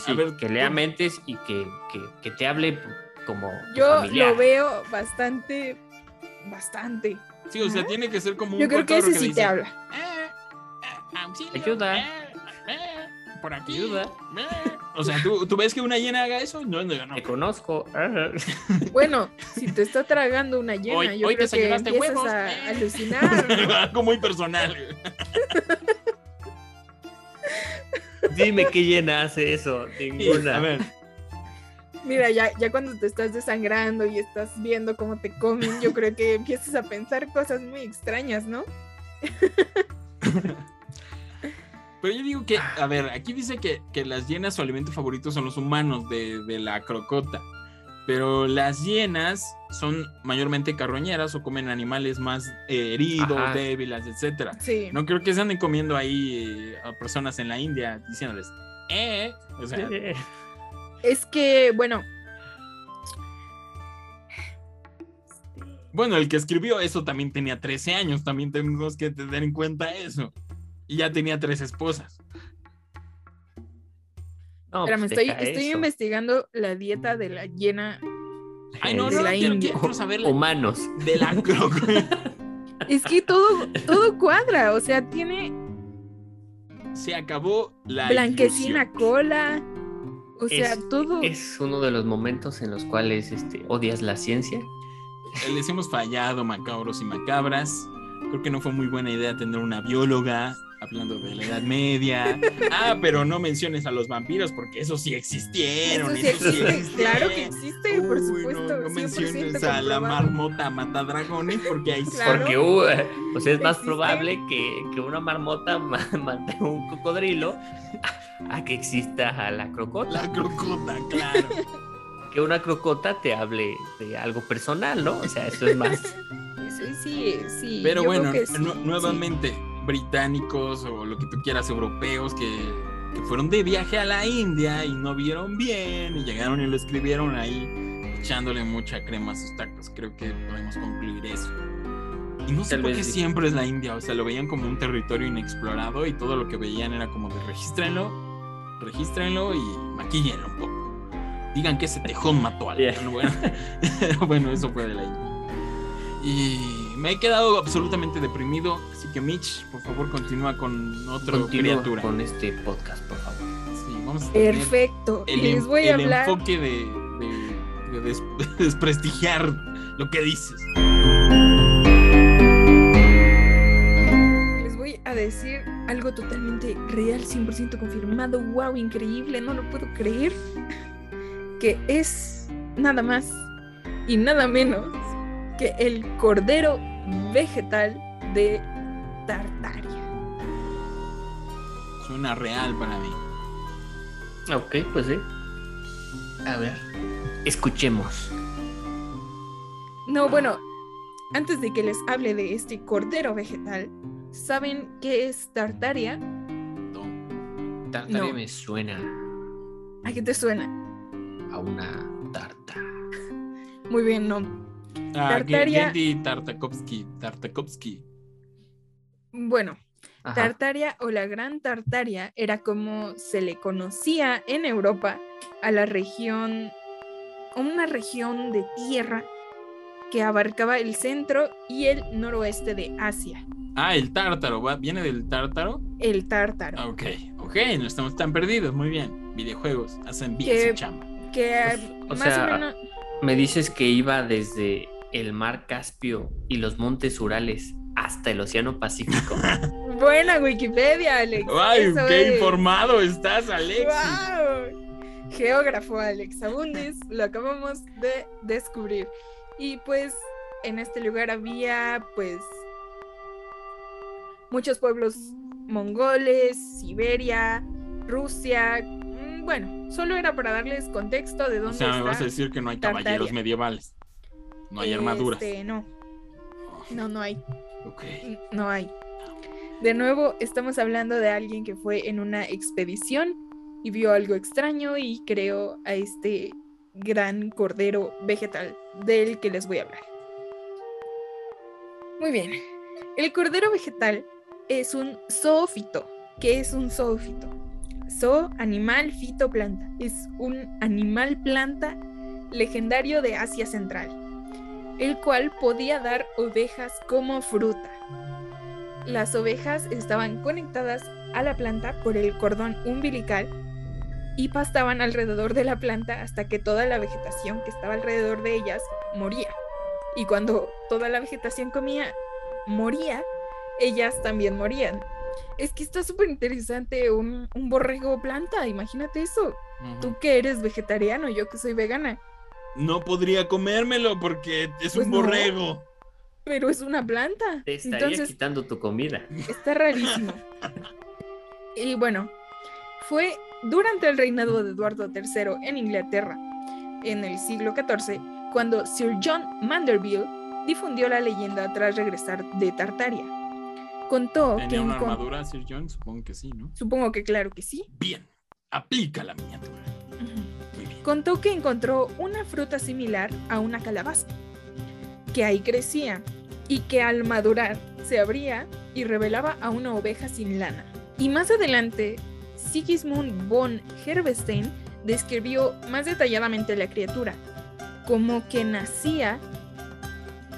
Sí, ver, que lea tú- mentes y que, que, que te hable como Yo familiar. lo veo bastante, bastante. Sí, o sea, tiene que ser como un Yo creo que ese sí dice, te habla. "Eh, eh, auxilio, Ayuda. eh, eh, por aquí. Ayuda. eh". O sea, ¿tú, ¿tú ves que una llena haga eso? No, no, no. Te conozco. (laughs) Bueno, si te está tragando una llena, Hoy- yo hoy creo que empiezas huevos, a eh. alucinar. ¿no? (laughs) Algo muy personal. (laughs) Dime qué llena hace eso. Ninguna. A ver, Mira, ya, ya cuando te estás desangrando y estás viendo cómo te comen, yo creo que empiezas a pensar cosas muy extrañas, ¿no? (laughs) pero yo digo que, a ver, aquí dice que, que las hienas su alimento favorito son los humanos de, de la crocota. Pero las hienas son mayormente carroñeras o comen animales más eh, heridos, Ajá. débiles, etcétera. Sí. No creo que se anden comiendo ahí eh, a personas en la India diciéndoles, eh, o sea, (laughs) Es que, bueno, bueno, el que escribió eso también tenía 13 años, también tenemos que tener en cuenta eso. Y ya tenía tres esposas. No, espérame, pues estoy, deja estoy eso. investigando la dieta de la llena. Ay, no, De no, la quiero, India. quiero- quiero saber la- Humanos. de la. (laughs) Es que todo, todo cuadra, o sea, tiene Se acabó la blanquecina ilusión. cola. O sea, Es- todo. Es uno de los momentos en los cuales este, odias la ciencia. Les hemos fallado, macabros y macabras. Creo que no fue muy buena idea tener una bióloga hablando de la Edad Media. Ah, pero no menciones a los vampiros porque esos sí existieron. Eso sí esos existe, existieron. claro que existe, por supuesto. No, no 100% menciones a la marmota matadragones porque ahí sí. Claro. Porque uh, o sea, es más Existe. probable que, que una marmota ma- (laughs) mate un cocodrilo a, a que exista a la crocota. La crocota, claro. (laughs) Que una crocota te hable de algo personal, ¿no? O sea, eso es más. (laughs) Sí, sí, sí. Pero yo bueno, creo que sí, nu- sí. Británicos o lo que tú quieras, europeos que, que fueron de viaje a la India y no vieron bien y llegaron y lo escribieron ahí echándole mucha crema a sus tacos. Creo que podemos concluir eso. Y no sé Tal por qué siempre es la India, o sea, lo veían como un territorio inexplorado y todo lo que veían era como de regístrenlo, regístrenlo y maquíllenlo un poco. Digan que ese tejón mató a alguien. Yeah. Bueno, (laughs) bueno, eso fue de la India. Y me he quedado absolutamente deprimido, que Mitch, por favor, continúa con otro Continúa criatura. con este podcast, por favor. Sí, vamos a Perfecto. el, Les voy a el hablar. enfoque de, de- de des- (laughs) desprestigiar lo que dices. Les voy a decir algo totalmente real, 100% confirmado. Wow, increíble, no lo puedo creer. Que es nada más y nada menos que el cordero vegetal de Tartaria. Suena real para mí. Ok, pues sí. A ver. Escuchemos. No, bueno, antes de que les hable de este cordero vegetal, ¿saben qué es Tartaria? No. Tartaria No. me suena ¿A qué te suena? a una tarta. Muy bien, no. Ah, Tartaria- Genndy Tartakovsky. Tartakovsky. Bueno, Ajá. Tartaria o la Gran Tartaria era como se le conocía en Europa a la región, una región de tierra que abarcaba el centro y el noroeste de Asia, Ah, el tártaro, ¿va? ¿viene del tártaro? el tártaro. Ah, Ok, ok, no estamos tan perdidos, muy bien. Videojuegos, hacen bien su chamba. Que O más sea, o menos... Me dices que iba desde el mar Caspio y los montes Urales hasta el Océano Pacífico. (laughs) Buena Wikipedia, Alex. ¡Ay, eso qué es. informado estás, Alexis! ¡Guau! Geógrafo Alex Abundis, lo acabamos de descubrir. Y pues en este lugar había pues muchos pueblos mongoles, Siberia, Rusia. mm, Bueno, solo era para darles contexto de O dónde sea, me vas a decir que no hay Tartaria. caballeros medievales. No hay armaduras. Este, no, no, no hay. No hay. De nuevo, estamos hablando de alguien que fue en una expedición y vio algo extraño y creó a este gran cordero vegetal del que les voy a hablar. Muy bien. El cordero vegetal es un zoófito. ¿Qué es un zoófito? Zoo, animal, fito, planta. Es un animal planta legendario de Asia Central, el cual podía dar ovejas como fruta. Las ovejas estaban conectadas a la planta por el cordón umbilical y pastaban alrededor de la planta hasta que toda la vegetación que estaba alrededor de ellas moría. Y cuando toda la vegetación comía, moría, ellas también morían. Es que está súper interesante un, un borrego planta, imagínate eso. Tú que eres vegetariano, yo que soy vegana, No podría comérmelo porque es Pues un no. borrego. pero es una planta. Te estaría Entonces, quitando tu comida. Está rarísimo. Y bueno, fue durante el reinado de Eduardo III en Inglaterra, en el siglo XIV, cuando Sir John Mandeville difundió la leyenda tras regresar de Tartaria. Contó que ¿Tenía una armadura, Sir John? Supongo que sí, ¿no? supongo que claro que sí. Bien. Aplica la miniatura. Contó que encontró una fruta similar a una calabaza, que ahí crecía y que al madurar se abría y revelaba a una oveja sin lana. Y más adelante, Sigismund von Herberstein describió más detalladamente la criatura, como que nacía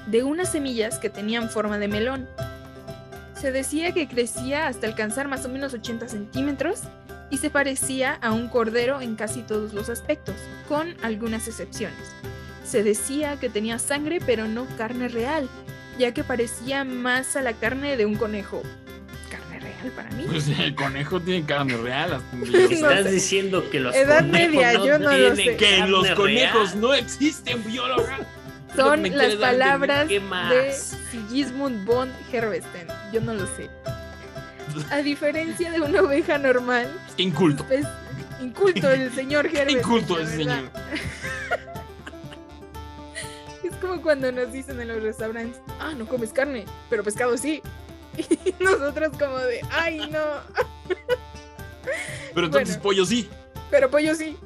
de unas semillas que tenían forma de melón. Se decía que crecía hasta alcanzar más o menos 80 centímetros y se parecía a un cordero en casi todos los aspectos, con algunas excepciones. Se decía que tenía sangre pero no carne real, ya que parecía más a la carne de un conejo. ¿Carne real para mí? Pues el conejo tiene carne real. hasta (laughs) No sé. Estás sé. diciendo que los Edad conejos media, no yo no lo tienen sé. Que los carne conejos real? no existen, bióloga. Lo Son las palabras ¿Qué de? Sigismund von Herberstein. Yo no lo sé. A diferencia de una oveja normal, inculto. es inculto el señor Qué Herberstein. inculto verdad. señor. (laughs) Es como cuando nos dicen en los restaurantes, ah, no comes carne, pero pescado sí. (laughs) Y nosotros como de, ay, no, (laughs) Pero entonces Bueno. pollo sí. pero pollo sí.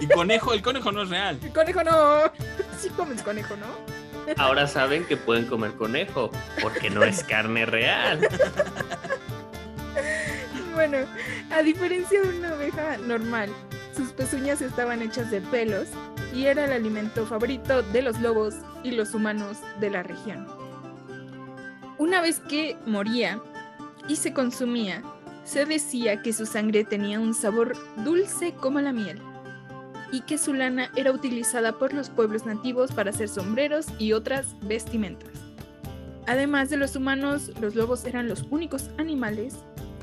Y conejo, el conejo no es real. El conejo no. Sí comes conejo, ¿no? Ahora saben que pueden comer conejo, porque no es carne real. (laughs) Bueno, a diferencia de una oveja normal, sus pezuñas estaban hechas de pelos y era el alimento favorito de los lobos y los humanos de la región. Una vez que moría y se consumía, se decía que su sangre tenía un sabor dulce como la miel y que su lana era utilizada por los pueblos nativos para hacer sombreros y otras vestimentas. Además de los humanos, los lobos eran los únicos animales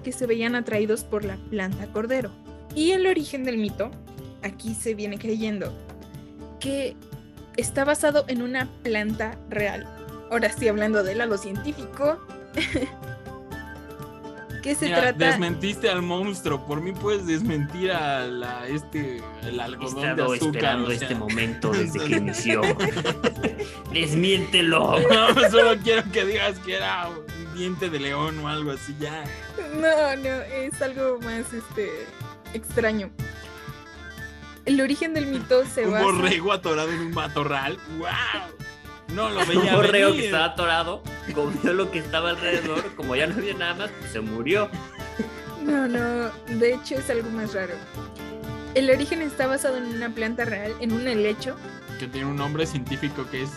que se veían atraídos por la planta cordero. Y el origen del mito, aquí se viene creyendo que está basado en una planta real. Ahora estoy hablando de él a lo científico. (laughs) que se Mira, trata... desmentiste al monstruo. Por mí puedes desmentir a la, este, el He algodón de estado azúcar. esperando o sea. este momento (laughs) desde que inició. (laughs) Desmiéntelo. No, solo quiero que digas que era un diente de león o algo así ya. No, no, es algo más este extraño. El origen del mito se Un basa... borrego atorado en un matorral. ¡Wow! No lo (laughs) Un veía borrego venir. que estaba atorado comió lo que estaba alrededor, como ya no había nada más, pues se murió. No, no, de hecho es algo más raro. El origen está basado en una planta real, en un helecho. Que tiene un nombre científico que es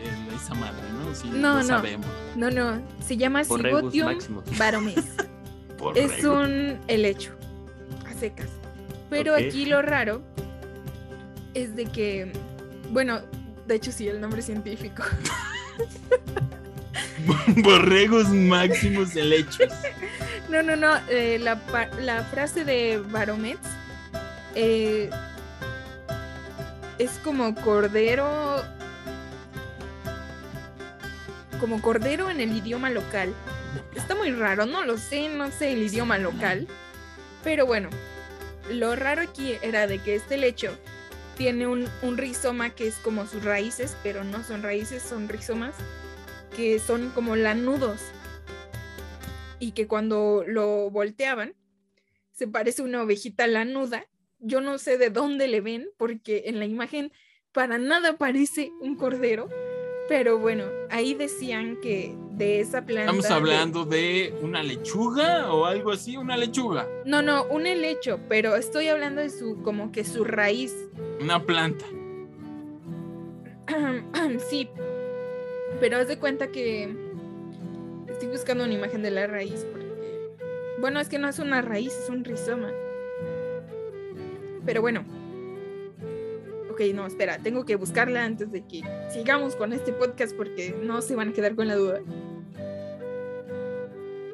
eh, esa madre, ¿no? Sí, No, lo no. sabemos. No, no, se llama Cigotium (laughs) baromes. Es un helecho, a secas. Pero aquí lo raro es de que, bueno, de hecho sí, el nombre científico. (laughs) Borregos máximos helechos. (laughs) No, no, no, eh, la frase de Baromets eh, es como cordero, como cordero en el idioma local. Está muy raro, no lo sé, no sé el idioma local. Pero bueno, lo raro aquí era de que este lecho tiene un, un rizoma que es como sus raíces, pero no son raíces, son rizomas que son como lanudos. Y que cuando lo volteaban, se parece una ovejita lanuda. Yo no sé de dónde le ven, porque en la imagen para nada parece un cordero. Pero bueno, ahí decían que de esa planta. Estamos de- hablando de una lechuga o algo así, una lechuga, No, no, un helecho, pero estoy hablando de su, como que su raíz. una planta. (clears throat) sí, pero haz de cuenta que estoy buscando una imagen de la raíz porque, bueno, es que no es una raíz, es un rizoma. Pero bueno. Ok, no, espera, tengo que buscarla antes de que sigamos con este podcast porque no se van a quedar con la duda.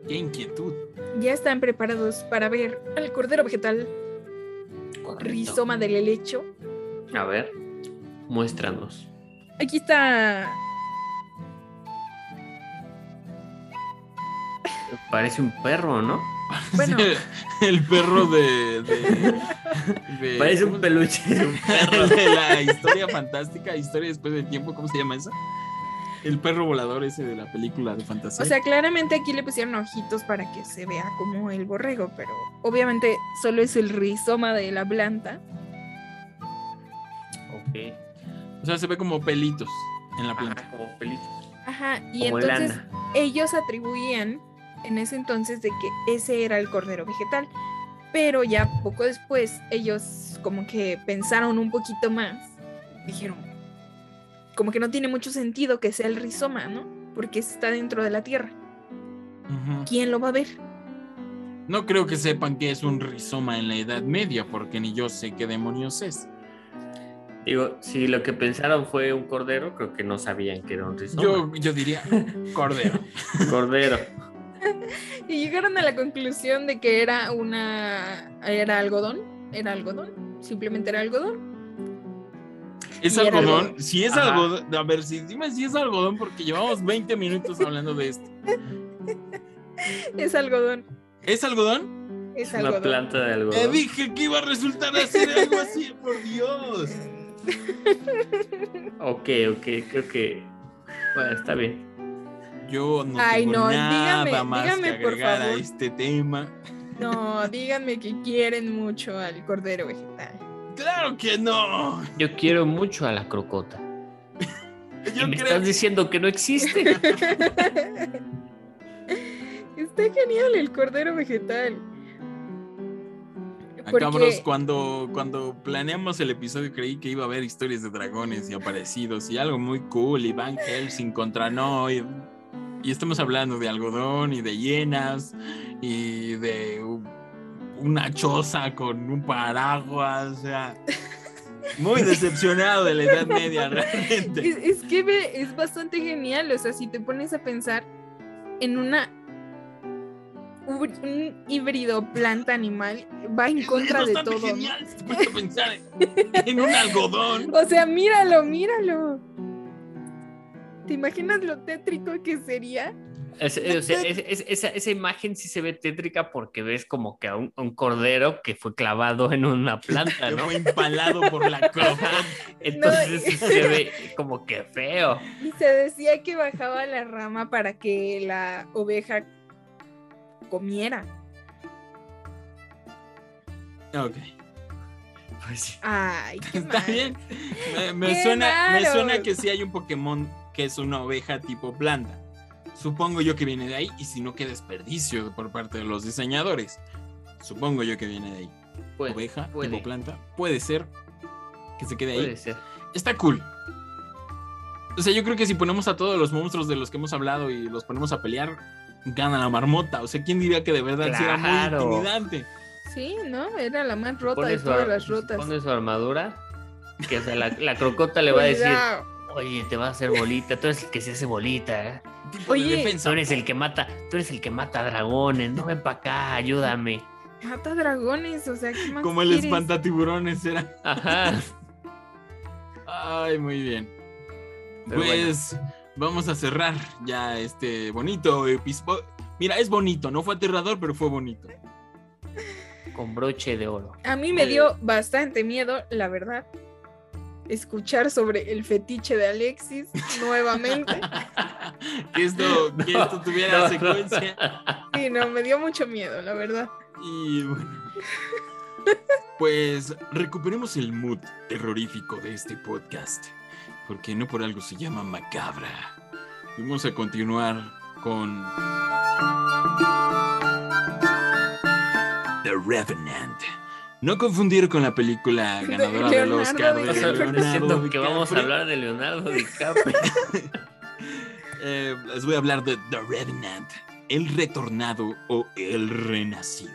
Qué inquietud. Ya están preparados para ver al cordero vegetal Correcto. rizoma del helecho. A ver, muéstranos. Aquí está Parece un perro, ¿no? (laughs) Bueno. el perro de. de- de- Parece ¿cómo un peluche de un perro. (laughs) De la historia fantástica, historia después del tiempo, ¿cómo se llama esa? El perro volador ese de la película de fantasía. O sea, claramente aquí le pusieron ojitos para que se vea como el borrego, pero obviamente solo es el rizoma de la planta. Ok. O sea, se ve como pelitos en la planta. Ajá, como pelitos. Ajá, y Como entonces lana. ellos atribuían en ese entonces de que ese era el cordero vegetal. Pero ya poco después ellos como que pensaron un poquito más. Dijeron, como que no tiene mucho sentido que sea el rizoma, ¿no? Porque está dentro de la tierra. ¿Quién lo va a ver? No creo que sepan que es un rizoma en la Edad Media, porque ni yo sé qué demonios es. Digo, si lo que pensaron fue un cordero, creo que no sabían que era un rizoma. Yo, yo diría (laughs) cordero. Cordero. (laughs) Y llegaron a la conclusión de que era una. era algodón. Era algodón. Simplemente era algodón. ¿Es algodón? algodón. Si es Ajá. algodón, a ver, si, dime si es algodón, porque llevamos 20 minutos hablando de esto. (laughs) Es algodón. ¿Es algodón? Es Una algodón. planta de Te algodón. dije que iba a resultar así algo así, (laughs) por Dios. Ok, ok, creo que. Bueno, está bien. Yo no Ay, tengo no, nada dígame, más dígame, que por agregar a favor. este tema. No, díganme que quieren mucho al cordero vegetal. ¡Claro que no! Yo quiero mucho a la crocota. (laughs) Yo y me creo estás diciendo que no existe. (laughs) Está genial el cordero vegetal. Ah, Porque- Cabros, cuando, cuando planeamos el episodio creí que iba a haber historias de dragones y aparecidos y algo muy cool y Van Helsing contra no y, estamos hablando de algodón y de hienas y de una choza con un paraguas, o sea, (laughs) muy decepcionado de la Edad Media (laughs) realmente. Es, es que ve- es bastante genial, o sea, si te pones a pensar en una un híbrido planta animal va en contra es de todo. genial si te pones a (laughs) pensar en, en un algodón. O sea, míralo, míralo. ¿Te imaginas lo tétrico que sería? Es- es- (laughs) o sea, es- es- esa, esa imagen sí se ve tétrica porque ves como que a un, cordero que fue clavado en una planta, Que ¿no? fue empalado por la (laughs) crocota. Entonces sí se ve (laughs) como que feo. Y se decía que bajaba la rama para que la oveja comiera. Ok. Pues sí. Ay, qué Está mal. bien. Me, me ¡Qué suena, me suena que sí hay un Pokémon que es una oveja tipo planta. Supongo yo que viene de ahí, y si no, qué desperdicio por parte de los diseñadores. Supongo yo que viene de ahí. Puede, Oveja, puede, tipo planta. Puede ser que se quede ahí. puede ser. Está cool. O sea, yo creo que si ponemos a todos los monstruos de los que hemos hablado y los ponemos a pelear, gana la marmota. O sea, ¿quién diría que de verdad sí era muy Claro. intimidante? Sí, ¿no? Era la más rota de todas ar- las rotas. pone su armadura. Que o sea, la, la crocota le va a decir. Oye, te va a hacer bolita, tú eres el que se hace bolita, ¿eh? De Oye. defensa. Tú eres el que mata, tú eres el que mata dragones, no ven para acá, ayúdame. Mata dragones, o sea, ¿qué más Como el quieres? espantatiburones era. Ajá. Ay, muy bien. Pero pues vamos a cerrar ya este bonito episodio. Mira, es bonito, no fue aterrador, pero fue bonito. Con broche de oro. A mí me dio bastante miedo, la verdad, escuchar sobre el fetiche de Alexis nuevamente. (laughs) que esto, (laughs) que esto tuviera No, no. secuencia. Sí, no, me dio mucho miedo, la verdad. Y bueno. Pues recuperemos el mood terrorífico de este podcast. Porque no por algo se llama macabra. Vamos a continuar con. The Revenant. No confundir con la película De ganadora del Leonardo Oscar de O sea, DiCaprio. estás diciendo que vamos a hablar de Leonardo DiCaprio. (laughs) Eh, les voy a hablar de The Revenant, el retornado o el renacido.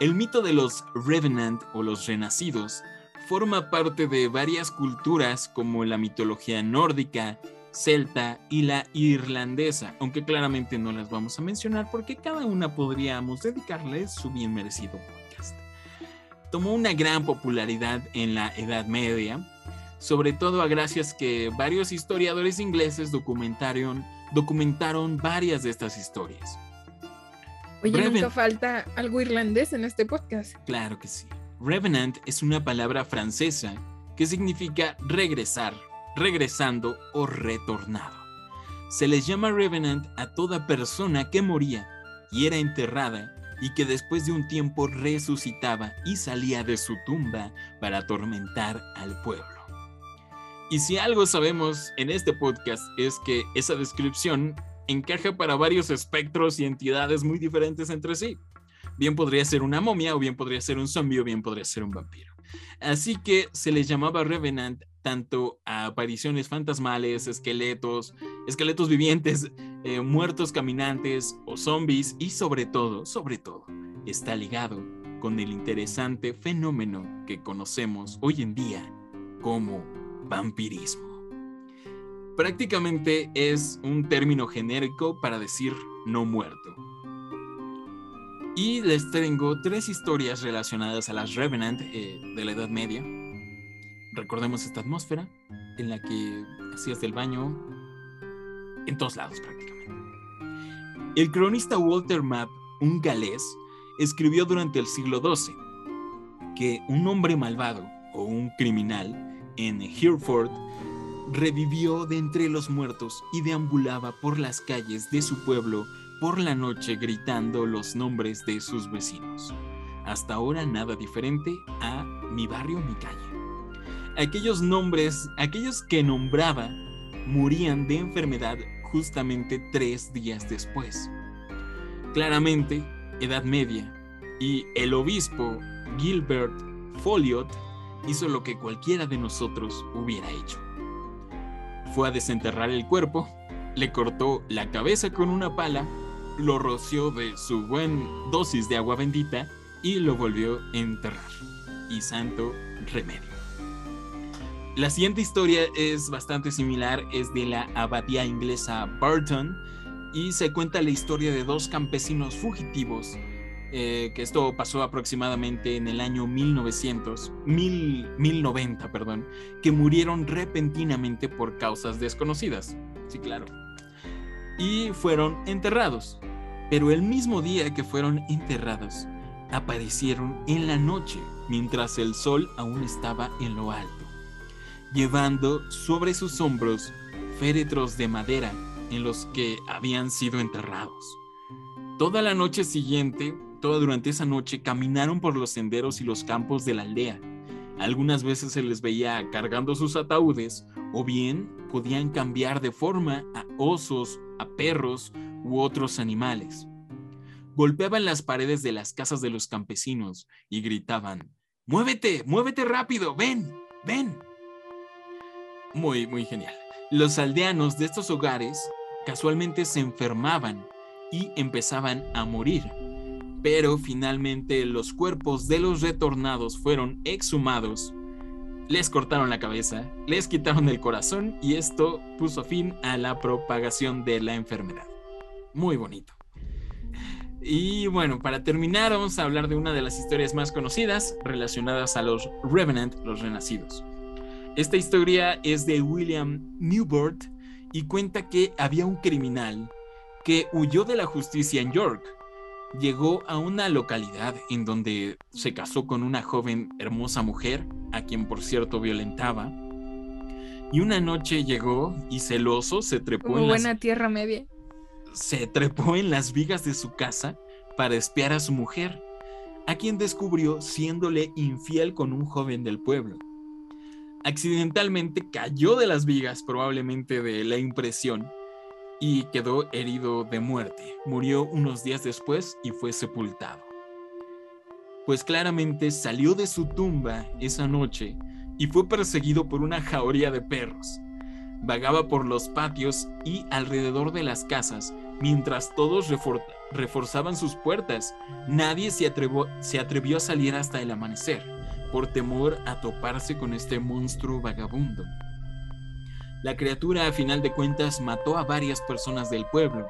El mito de los Revenant o los renacidos forma parte de varias culturas como la mitología nórdica, celta y la irlandesa, aunque claramente no las vamos a mencionar porque cada una podríamos dedicarle su bien merecido. Tomó una gran popularidad en la Edad Media, sobre todo a gracias que varios historiadores ingleses documentaron, documentaron varias de estas historias. Oye, Breven. nunca falta algo irlandés en este podcast. Claro que sí. Revenant es una palabra francesa que significa regresar, regresando o retornado. Se les llama Revenant a toda persona que moría y era enterrada y que después de un tiempo resucitaba y salía de su tumba para atormentar al pueblo. Y si algo sabemos en este podcast es que esa descripción encaja para varios espectros y entidades muy diferentes entre sí. Bien podría ser una momia, o bien podría ser un zombie, o bien podría ser un vampiro. Así que se les llamaba Revenant tanto a apariciones fantasmales, esqueletos, esqueletos vivientes, eh, muertos caminantes o zombies y sobre todo, sobre todo, está ligado con el interesante fenómeno que conocemos hoy en día como vampirismo. Prácticamente es un término genérico para decir no muerto. Y les tengo tres historias relacionadas a las Revenant eh, de la Edad Media. Recordemos esta atmósfera en la que hacías del baño en todos lados prácticamente. El cronista Walter Map, un galés, escribió durante el siglo XII que un hombre malvado o un criminal en Hereford revivió de entre los muertos y deambulaba por las calles de su pueblo por la noche gritando los nombres de sus vecinos. Hasta ahora nada diferente a mi barrio, mi calle. Aquellos nombres, aquellos que nombraba, morían de enfermedad justamente tres días después. Claramente, Edad Media, y el obispo Gilbert Folliot hizo lo que cualquiera de nosotros hubiera hecho. Fue a desenterrar el cuerpo, le cortó la cabeza con una pala, lo roció de su buen dosis de agua bendita y lo volvió a enterrar. Y santo remedio. La siguiente historia es bastante similar, es de la abadía inglesa Burton y se cuenta la historia de dos campesinos fugitivos, eh, que esto pasó aproximadamente en el año 1900, mil, 1090, perdón, que murieron repentinamente por causas desconocidas. Sí, claro. Y fueron enterrados. Pero el mismo día que fueron enterrados, aparecieron en la noche, mientras el sol aún estaba en lo alto llevando sobre sus hombros féretros de madera en los que habían sido enterrados. Toda la noche siguiente, toda durante esa noche, caminaron por los senderos y los campos de la aldea. Algunas veces se les veía cargando sus ataúdes o bien podían cambiar de forma a osos, a perros u otros animales. Golpeaban las paredes de las casas de los campesinos y gritaban, Muévete, muévete rápido, ven, ven. Muy, muy genial. Los aldeanos de estos hogares casualmente se enfermaban y empezaban a morir. Pero finalmente los cuerpos de los retornados fueron exhumados, les cortaron la cabeza, les quitaron el corazón y esto puso fin a la propagación de la enfermedad. Muy bonito. Y bueno, para terminar vamos a hablar de una de las historias más conocidas relacionadas a los Revenant, los renacidos. Esta historia es de William Newbert y cuenta que había un criminal que huyó de la justicia en York. Llegó a una localidad en donde se casó con una joven hermosa mujer, a quien por cierto violentaba. Y una noche llegó y celoso se trepó Como en las buena tierra media. se trepó en las vigas de su casa para espiar a su mujer, a quien descubrió siéndole infiel con un joven del pueblo. Accidentalmente cayó de las vigas, probablemente de la impresión, y quedó herido de muerte. Murió unos días después y fue sepultado. Pues claramente salió de su tumba esa noche y fue perseguido por una jauría de perros. Vagaba por los patios y alrededor de las casas, mientras todos refor- reforzaban sus puertas. Nadie se atrevió a salir hasta el amanecer, por temor a toparse con este monstruo vagabundo. La criatura a final de cuentas mató a varias personas del pueblo,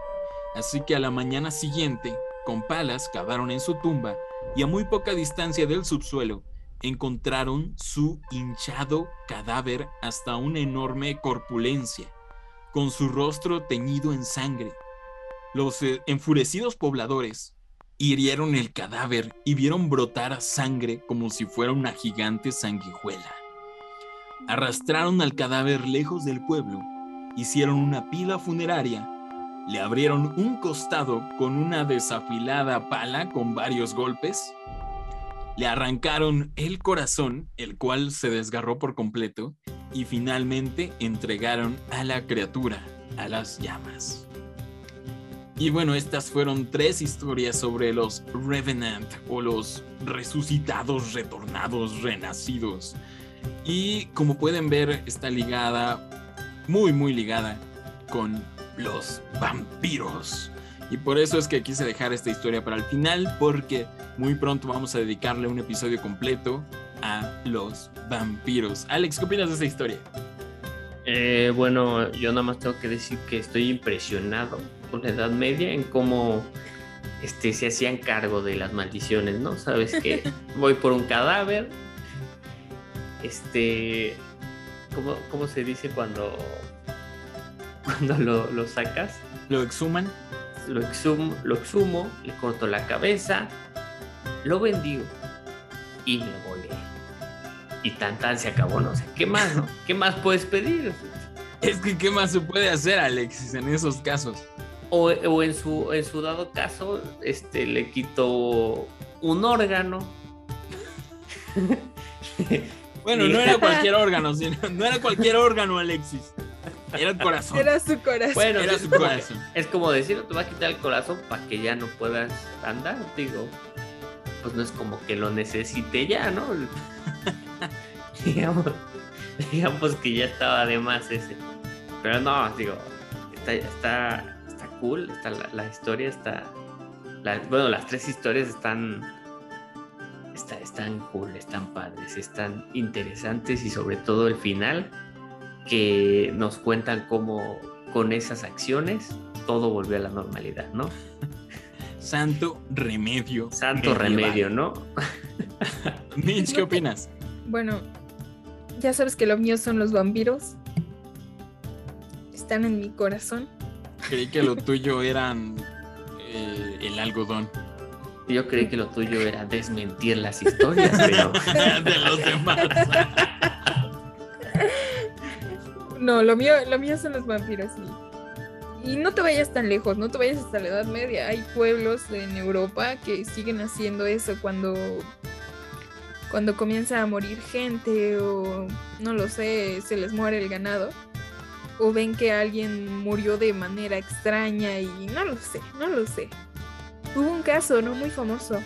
así que a la mañana siguiente, con palas cavaron en su tumba y a muy poca distancia del subsuelo encontraron su hinchado cadáver hasta una enorme corpulencia, con su rostro teñido en sangre. Los eh, enfurecidos pobladores hirieron el cadáver y vieron brotar sangre como si fuera una gigante sanguijuela. Arrastraron al cadáver lejos del pueblo, hicieron una pila funeraria, le abrieron un costado con una desafilada pala con varios golpes, le arrancaron el corazón, el cual se desgarró por completo, y finalmente entregaron a la criatura a las llamas. Y bueno, estas fueron tres historias sobre los Revenant o los resucitados, retornados, renacidos. Y como pueden ver, está ligada, muy, muy ligada con los vampiros. Y por eso es que quise dejar esta historia para el final, porque muy pronto vamos a dedicarle un episodio completo a los vampiros. Alex, ¿qué opinas de esta historia? Eh, bueno, yo nada más tengo que decir que estoy impresionado con la Edad Media en cómo este, se hacían cargo de las maldiciones, ¿no? Sabes que (laughs) voy por un cadáver, este, ¿cómo, cómo se dice cuando, cuando lo, lo sacas? ¿Lo exhuman? Lo exhumo, lo exhumo, le corto la cabeza, lo bendigo y me volé. Y tan tan se acabó, ¿no? O sea, ¿qué más, no? ¿Qué más puedes pedir? Es que, ¿qué más se puede hacer, Alexis, en esos casos? O, o en, su, en su dado caso, este, le quito un órgano. (laughs) Bueno, no era cualquier órgano, sino, no era cualquier órgano, Alexis. Era el corazón. Era su corazón. Bueno, Era es su como, corazón. es como decir, te va a quitar el corazón para que ya no puedas andar, digo. Pues no es como que lo necesite ya, ¿no? (laughs) digamos, digamos que ya estaba de más ese. Pero no, digo, está, está, está cool, está, la, la historia está... la- bueno, las tres historias están, está- están cool, están padres, están interesantes y sobre todo el final que nos cuentan cómo con esas acciones todo volvió a la normalidad, ¿no? (laughs) Santo remedio. Santo medieval. remedio, ¿no? (laughs) Mitch, ¿qué opinas? Bueno, ya sabes que lo mío son los vampiros. Están en mi corazón. Creí que lo (laughs) tuyo eran eh, el algodón Yo creí que lo tuyo era desmentir las historias, pero (laughs) de los demás. No, lo mío, lo mío son los vampiros. Y, y no te vayas tan lejos, no te vayas hasta la Edad Media. Hay pueblos en Europa que siguen haciendo eso cuando, cuando comienza a morir gente o no lo sé, se les muere el ganado. o ven que alguien murió de manera extraña y no lo sé, no lo sé. Hubo un caso no muy famoso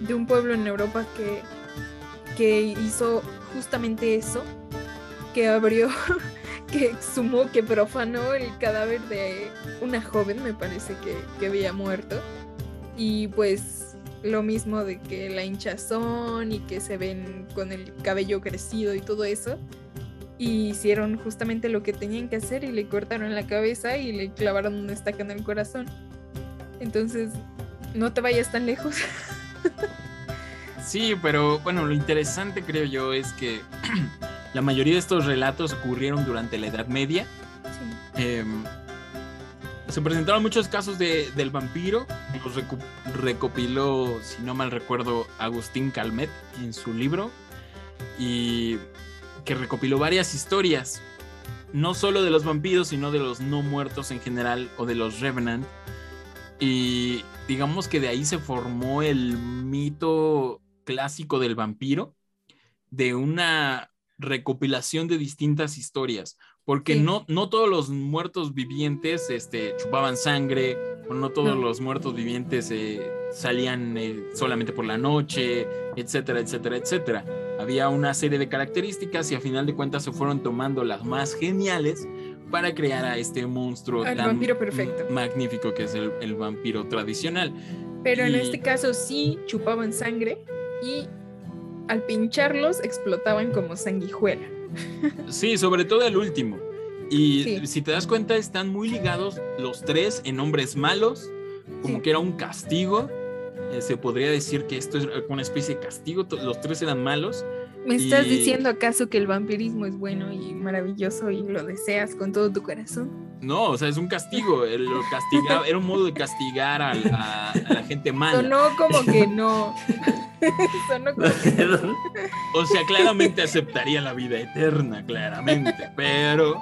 de un pueblo en Europa que, que hizo justamente eso, que abrió, (laughs) que exhumó, que profanó el cadáver de una joven, me parece que, que había muerto. Y pues lo mismo de que la hinchazón y que se ven con el cabello crecido y todo eso. Y hicieron justamente lo que tenían que hacer y le cortaron la cabeza y le clavaron una estaca en el corazón. Entonces, no te vayas tan lejos. Sí, pero bueno, lo interesante creo yo es que (clears throat) la mayoría de estos relatos ocurrieron durante la Edad Media. Sí. Em, se presentaron muchos casos de- del vampiro. Los recopiló, si no mal recuerdo, Agustín Calmet en su libro. Y que recopiló varias historias. No solo de los vampiros, sino de los no muertos en general o de los Revenant. Y digamos que de ahí se formó el mito clásico del vampiro, de una recopilación de distintas historias, porque Sí. no, no todos los muertos vivientes este, chupaban sangre, o no todos No. los muertos vivientes eh, salían eh, solamente por la noche, etcétera, etcétera, etcétera. Había una serie de características y a final de cuentas se fueron tomando las más geniales para crear a este monstruo Al tan vampiro perfecto. magnífico que es el, el vampiro tradicional. Pero en este caso sí chupaban sangre y al pincharlos explotaban como sanguijuela. Sí, sobre todo el último. Y Sí. si te das cuenta, están muy ligados los tres en hombres malos, como Sí. que era un castigo. Eh, se podría decir que esto es una especie de castigo. Los tres eran malos. ¿Me estás Y- diciendo acaso que el vampirismo es bueno y maravilloso y lo deseas con todo tu corazón? No, o sea, es un castigo. Él lo castigaba, era un modo de castigar a, a la gente mala. Sonó como que no. (laughs) Sonó como que O sea, claramente aceptaría la vida eterna, claramente. Pero.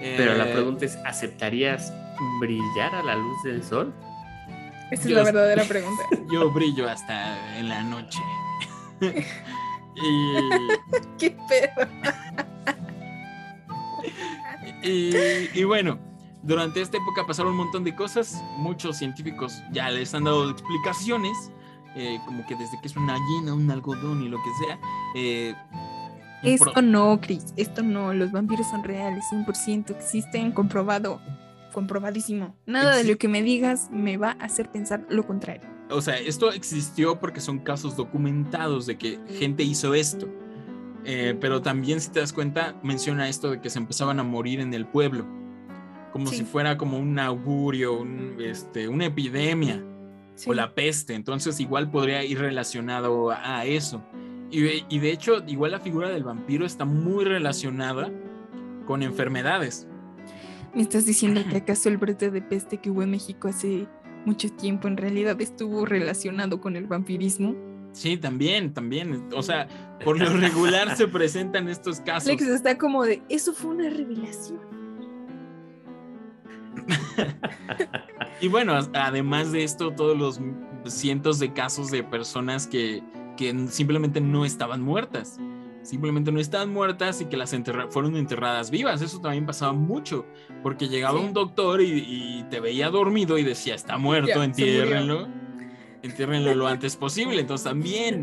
Pero la eh, pregunta es, ¿aceptarías brillar a la luz del sol? Esa es Yo- la verdadera (laughs) pregunta. Yo brillo hasta en la noche. (laughs) y, (laughs) ¿Qué pedo? y, y bueno, durante esta época pasaron un montón de cosas. Muchos científicos ya les han dado explicaciones, eh, como que desde que es una llena, un algodón y lo que sea. eh, pro- Esto no, Chris. Esto no. Los vampiros son reales, 100% existen, comprobado. Comprobadísimo. Nada de lo que me digas me va a hacer pensar lo contrario. O sea, esto existió porque son casos documentados de que gente hizo esto. Eh, pero también, si te das cuenta, menciona esto de que se empezaban a morir en el pueblo, como Sí. si fuera como un augurio, un, este, una epidemia Sí. o la peste. Entonces, igual podría ir relacionado a, a eso. Y, de- y de hecho, igual la figura del vampiro está muy relacionada con enfermedades. ¿Me estás diciendo que acaso el brote de peste que hubo en México hace mucho tiempo en realidad estuvo relacionado con el vampirismo? Sí, también, también. O sea, por lo (laughs) regular se presentan estos casos. Alex está como de, eso fue una revelación. (laughs) Y bueno, además de esto, todos los cientos de casos de personas que, que simplemente no estaban muertas. Simplemente no estaban muertas y que las enterra- fueron enterradas vivas. Eso también pasaba mucho, porque llegaba Sí. un doctor y, y te veía dormido y decía, está muerto, Ya, entiérrenlo. Entiérrenlo lo antes posible. Entonces también,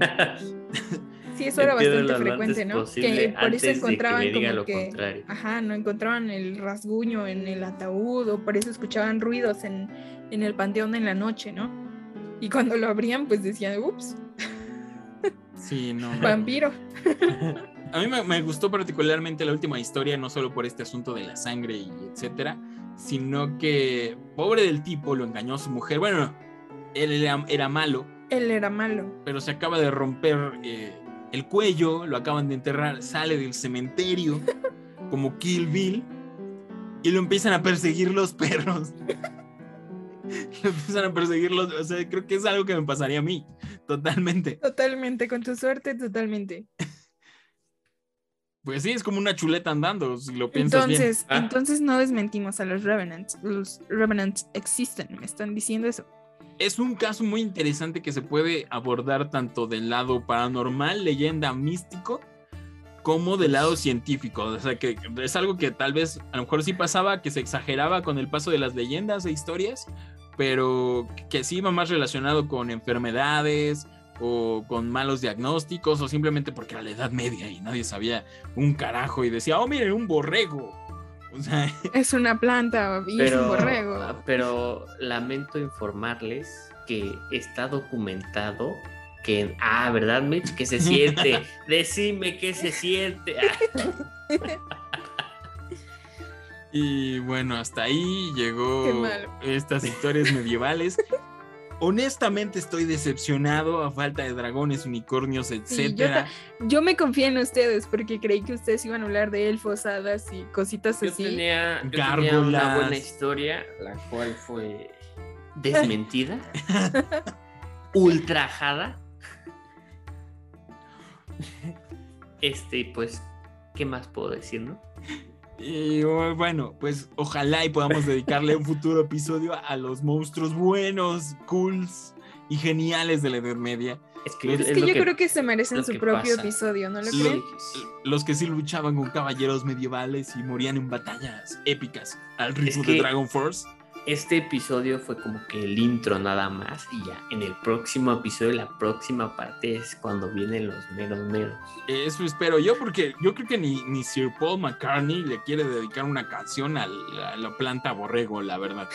Sí, eso era bastante lo antes frecuente, ¿no? Que por eso que encontraban como lo que, contrario. ajá, no encontraban el rasguño en el ataúd o por eso escuchaban ruidos en, en el panteón en la noche, ¿no? Y cuando lo abrían, pues decían, ups, sí, no. no. vampiro. (laughs) A mí me, me gustó particularmente la última historia, no solo por este asunto de la sangre y etcétera, sino que pobre del tipo lo engañó a su mujer. Bueno, él era, era malo, Él era malo. pero se acaba de romper eh, el cuello, lo acaban de enterrar, sale del cementerio (laughs) como Kill Bill y lo empiezan a perseguir los perros. (laughs) lo empiezan a perseguir los, o sea, creo que es algo que me pasaría a mí, totalmente. Totalmente, con tu suerte, totalmente. (laughs) Pues sí, es como una chuleta andando, si lo piensas bien. Entonces, Ah. entonces no desmentimos a los Revenants. Los Revenants existen, me están diciendo eso. Es un caso muy interesante que se puede abordar tanto del lado paranormal, leyenda místico, como del lado científico. O sea, que es algo que tal vez a lo mejor sí pasaba, que se exageraba con el paso de las leyendas e historias, pero que sí iba más relacionado con enfermedades o con malos diagnósticos o simplemente porque era la Edad Media y nadie sabía un carajo y decía, oh, miren, un borrego. O sea, (laughs) Es una planta y es un borrego. ah, pero lamento informarles que está documentado que, ah, ¿verdad, Mitch? Que se siente. (laughs) Decime que se siente. (laughs) Y bueno, hasta ahí llegó estas historias medievales. (laughs) Honestamente estoy decepcionado a falta de dragones, unicornios, etcétera. Yo me confié en ustedes porque creí que ustedes iban a hablar de elfos, hadas y cositas Yo así. tenía, yo tenía una buena historia, la cual fue (laughs) desmentida, (laughs) ultrajada. Este, pues, ¿qué más puedo decir, no? Y oh, bueno, pues ojalá y podamos dedicarle un futuro episodio a los monstruos buenos, cools y geniales de la Edad Media. Es que, Es Es es que lo yo creo que se merecen su propio pasa. episodio, ¿no lo Sí. creen? Los que sí luchaban con caballeros medievales y morían en batallas épicas al ritmo que- de Dragon Force. Este episodio fue como que el intro nada más y ya en el próximo episodio, la próxima parte es cuando vienen los meros meros. Eso espero yo, porque yo creo que ni, ni Sir Paul McCartney le quiere dedicar una canción a la, a la planta borrego, la verdad.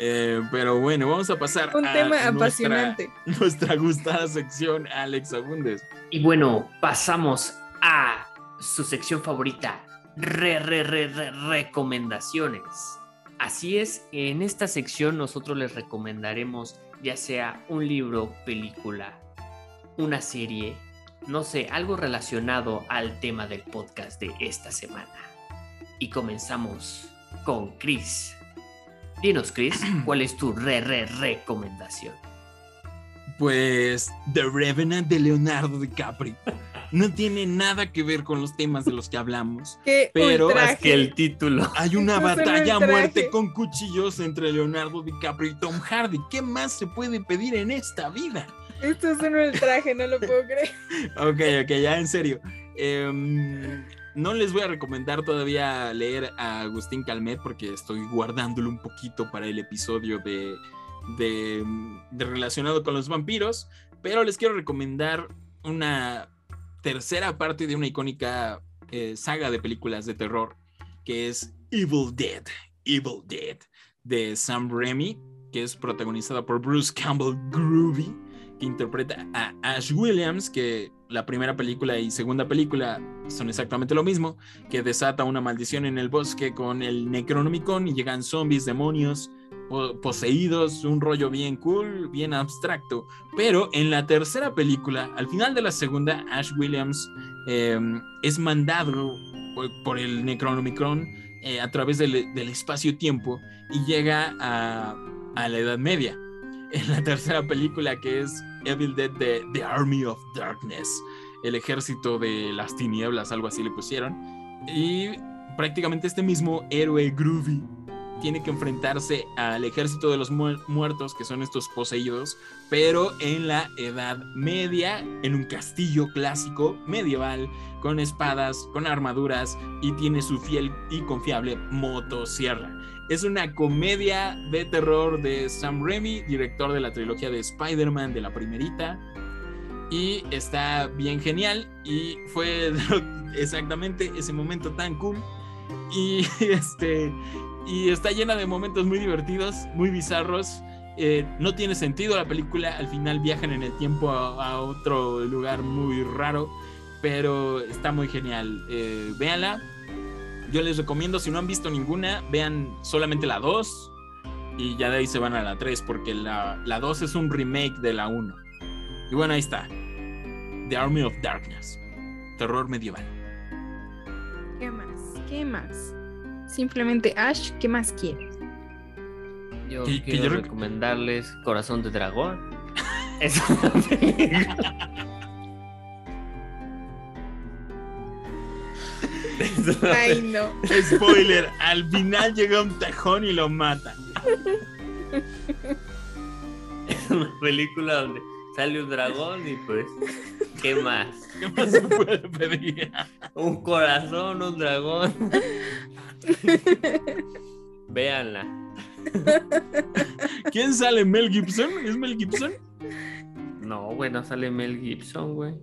Eh, pero bueno, vamos a pasar Un a tema nuestra- apasionante. (laughs) Nuestra gustada sección, Alex Agúndez. Y bueno, pasamos a su sección favorita, re, re, re, re- recomendaciones. Así es, en esta sección nosotros les recomendaremos ya sea un libro, película, una serie, no sé, algo relacionado al tema del podcast de esta semana. Y comenzamos con Chris. Dinos, Chris, (clears throat) ¿cuál es tu re, re, recomendación? Pues The Revenant de Leonardo DiCaprio. No tiene nada que ver con los temas de los que hablamos. Qué Pero ultraje. Es que el título. Hay una batalla a muerte con cuchillos entre Leonardo DiCaprio y Tom Hardy. ¿Qué más se puede pedir en esta vida? Esto es un ultraje, no lo puedo creer. (laughs) Ok, ok, ya en serio. Em, no les voy a recomendar todavía leer a Agustín Calmet porque estoy guardándolo un poquito para el episodio de, de, de relacionado con los vampiros, pero les quiero recomendar una tercera parte de una icónica eh, saga de películas de terror que es Evil Dead, Evil Dead de Sam Raimi, que es protagonizada por Bruce Campbell Groovy que interpreta a Ash Williams, que la primera película y segunda película son exactamente lo mismo, que desata una maldición en el bosque con el Necronomicon y llegan zombies, demonios, poseídos, un rollo bien cool, bien abstracto. Pero en la tercera película, al final de la segunda, Ash Williams eh, es mandado por, el Necronomicon eh, a través del, del espacio-tiempo y llega a, a la Edad Media (laughs) en la tercera película que es Evil Dead de The Army of Darkness, el ejército de las tinieblas, algo así le pusieron. Y prácticamente este mismo héroe groovy tiene que enfrentarse al ejército de los mu- muertos, que son estos poseídos, pero en la Edad Media, en un castillo clásico medieval, con espadas, con armaduras, y tiene su fiel y confiable motosierra. Es una comedia de terror de Sam Raimi, director de la trilogía de Spider-Man de la primerita. Y está bien genial. Y fue (laughs) exactamente ese momento tan cool. Y (laughs) este. Y está llena de momentos muy divertidos, muy bizarros. Eh, no tiene sentido la película. Al final viajan en el tiempo a, otro lugar muy raro. Pero está muy genial. Eh, véanla. Yo les recomiendo, si no han visto ninguna, vean solamente la 2 y ya de ahí se van a la 3 porque la, la 2 es un remake de la 1. Y bueno, ahí está. The Army of Darkness. Terror medieval. ¿Qué más? ¿Qué más? Simplemente Ash, ¿qué más quieres? Yo que quiero yo recomendarles Corazón de Dragón. (laughs) Es una película. Ay, no. Spoiler, al final llega un tejón y lo mata. (laughs) Es una película donde sale un dragón y pues ¿Qué más? ¿Qué más se puede pedir? Un corazón, un dragón. Véanla. ¿Quién sale? ¿Mel Gibson? ¿Es Mel Gibson? No, güey, no sale Mel Gibson, güey.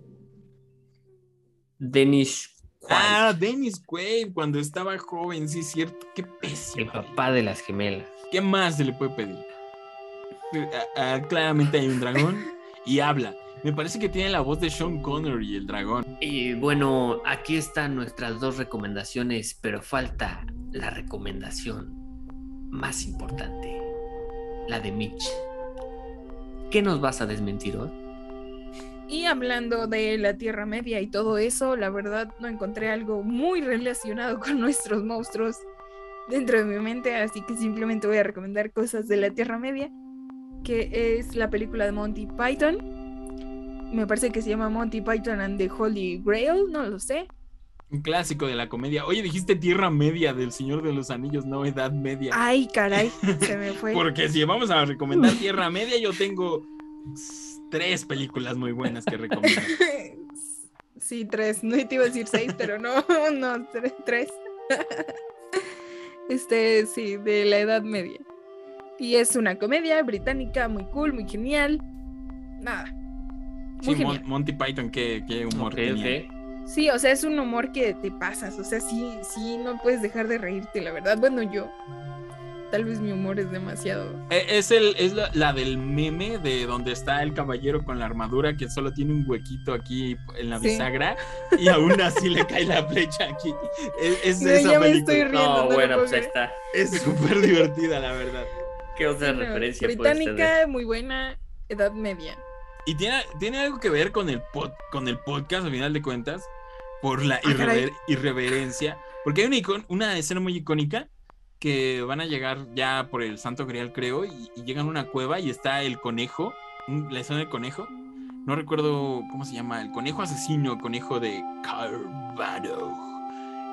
Dennis Quaid, Ah, Dennis Quaid cuando estaba joven, sí es cierto. Qué el pésimo. papá de las gemelas. ¿Qué más se le puede pedir? Ah, ah, claramente hay un dragón y habla. Me parece que tiene la voz de Sean Connery, el dragón. Y bueno, aquí están nuestras dos recomendaciones, pero falta la recomendación más importante, la de Mitch. ¿Qué nos vas a desmentir hoy? Y hablando de la Tierra Media y todo eso, la verdad no encontré algo muy relacionado con nuestros monstruos dentro de mi mente, así que simplemente voy a recomendar cosas de la Tierra Media, que es la película de Monty Python. Me parece que se llama Monty Python and the Holy Grail, no lo sé. Un clásico de la comedia. Oye, dijiste Tierra Media del Señor de los Anillos, no Edad Media. Ay, caray, (laughs) se me fue. Porque si vamos a recomendar (laughs) Tierra Media, yo tengo tres películas muy buenas que recomiendo. (laughs) Sí, tres. No te iba a decir seis, pero no, no, tre- tres. Este, sí, de la Edad Media. Y es una comedia británica muy cool, muy genial. Nada. Sí, Mon-. Monty Python, qué, qué humor Ok, tenía. ok. Sí, o sea, es un humor que te pasas. O sea, sí, sí, no puedes dejar de reírte, la verdad. Bueno, yo. Tal vez mi humor es demasiado. Eh, Es, el, es la, la del meme de donde está el caballero con la armadura que solo tiene un huequito aquí en la Sí. bisagra y aún así le cae la flecha aquí. Es, es No, esa ya me película. estoy riendo. No, bueno, pues ahí está. Es súper divertida, la verdad. ¿Qué otra Sí, referencia tener? Británica, muy buena. Edad Media. Y tiene, tiene algo que ver con el, pod- con el podcast, al final de cuentas, por la Ah, irrever- irreverencia. Porque hay una, icon- una escena muy icónica que van a llegar ya por el Santo Grial, creo, y, y llegan a una cueva y está el conejo, un- la escena del conejo. No recuerdo cómo se llama, el conejo asesino, conejo de Carvado,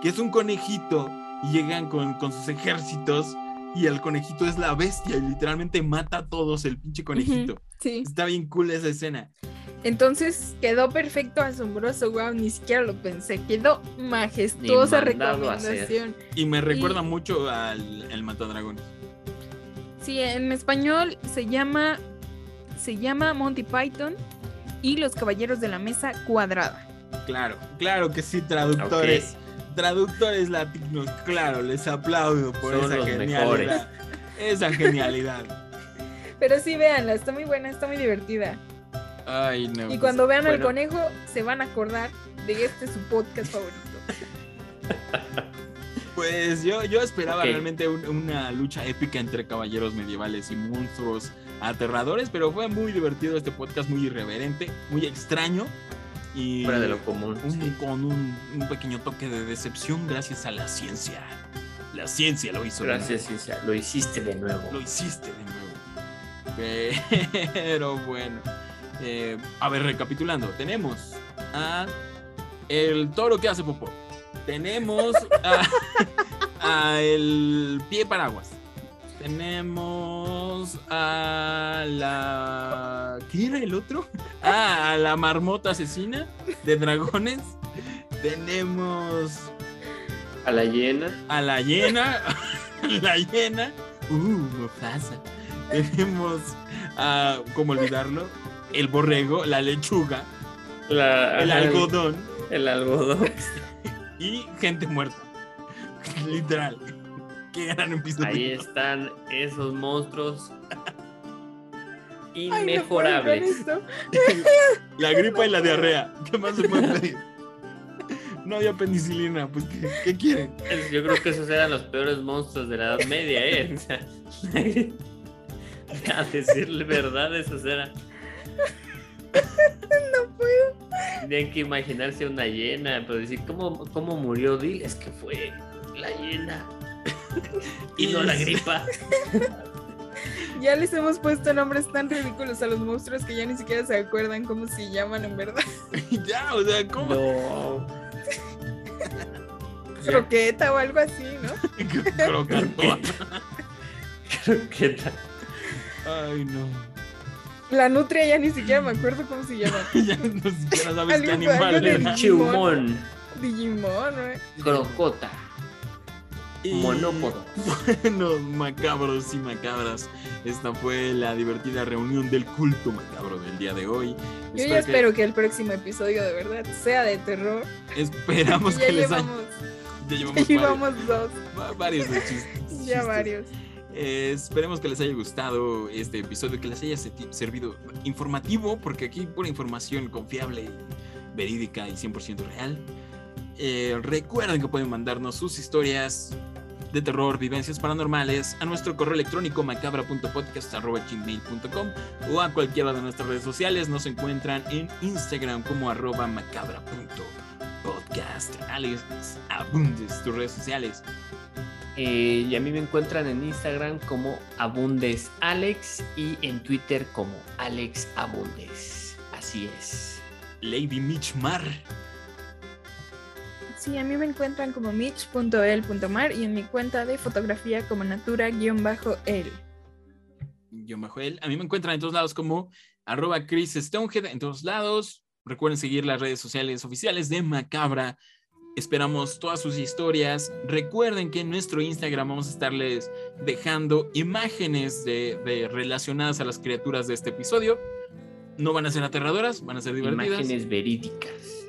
que es un conejito y llegan con, con sus ejércitos y el conejito es la bestia y literalmente mata a todos el pinche conejito. Sí. Está bien cool esa escena. Entonces quedó perfecto, asombroso, wow, ni siquiera lo pensé. Quedó majestuosa recomendación. Y me recuerda Y- mucho al el Matadragones. Sí, en español se llama se llama Monty Python y los Caballeros de la Mesa Cuadrada. Claro, claro que sí, traductores. Traductores latinos, claro, les aplaudo por Son esa los genialidad. Esa genialidad. Pero sí, véanla, está muy buena, está muy divertida. Ay, no. Y pues, cuando vean al conejo, se van a acordar de este su podcast favorito. (laughs) Pues yo, yo esperaba realmente un- una lucha épica entre caballeros medievales y monstruos aterradores, pero fue muy divertido este podcast, muy irreverente, muy extraño. Y Fuera de lo común. un- sí. con un, un pequeño toque de decepción gracias a la ciencia. La ciencia lo hizo. de Gracias, Cincia. Lo hiciste de nuevo. Lo hiciste de nuevo. Pero (laughs) bueno. Eh, a ver, recapitulando. Tenemos a el toro que hace popó. Tenemos a, (laughs) a el pie paraguas. Tenemos a la... ¿Qué era el otro? (laughs) Ah, a la marmota asesina de dragones. Tenemos A la llena. a la hiena, (laughs) la hiena, uh, Mufasa. Tenemos a, ¿cómo olvidarlo? El borrego, la lechuga, La, el ajá, algodón El algodón. (laughs) y gente muerta. Literal. Ahí están esos monstruos (laughs) Ay, no inmejorables. (laughs) La gripa y la diarrea. ¿Qué más se puede (laughs) pedir? No había penicilina, pues ¿qué, qué quieren? Es- Yo creo que esos eran los peores monstruos de la Edad Media, ¿eh? O sea, a decirle verdad, esos eran. No puedo. Tenían que imaginarse una hiena, pero decir, ¿cómo, cómo murió? Diles que fue la hiena. Y no la (laughs) gripa. Ya les hemos puesto nombres tan ridículos a los monstruos que ya ni siquiera se acuerdan cómo se llaman en verdad. (laughs) ya, o sea, ¿cómo? No. (laughs) Croqueta o algo así, ¿no? Crocantón. Creo que ta- Ay, no. La nutria ya ni siquiera me acuerdo cómo se llama. ya no siquiera sabes qué animal. Digimon. Chumón, Digimon, ¿eh? crocota, Y- monópodo. (laughs) Bueno, macabros y macabras. Esta fue la divertida reunión del culto macabro del día de hoy. Yo ya que- espero que el próximo episodio de verdad sea de terror. Esperamos (laughs) ya que les haya. llevamos, Ya ya llevamos, llevamos dos, varios, va- varios de chistes. (laughs) ya varios. Eh, esperemos que les haya gustado este episodio, que les haya servido informativo, porque aquí pura información confiable, verídica y 100% real. Eh, recuerden que pueden mandarnos sus historias de terror, vivencias paranormales a nuestro correo electrónico macabra.podcast.gmail.com o a cualquiera de nuestras redes sociales. Nos encuentran en Instagram como arroba macabra.podcast. Alex, abundes tus redes sociales. Eh, y a mí me encuentran en Instagram como Abundes Alex y en Twitter como Alex Abundes. Así es. Lady Mitchmar. Sí, a mí me encuentran como mitch.el.mar y en mi cuenta de fotografía como natura-el. yo me Joel. A mí me encuentran en todos lados como arroba Chris Stonehead en todos lados. Recuerden seguir las redes sociales oficiales de Macabra. Esperamos todas sus historias. Recuerden que en nuestro Instagram vamos a estarles dejando imágenes de, de relacionadas a las criaturas de este episodio. No van a ser aterradoras, van a ser divertidas. Imágenes verídicas.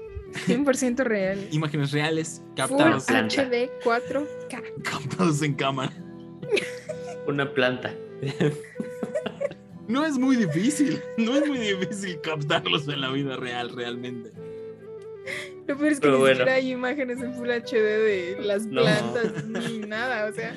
100% real. Imágenes reales Full captadas, planta. HD 4K. captadas en cámara. Una planta. No es muy difícil, no es muy difícil captarlos en la vida real realmente. Lo peor es que Pero ni bueno. siquiera hay imágenes en Full HD de las No. plantas ni nada, o sea.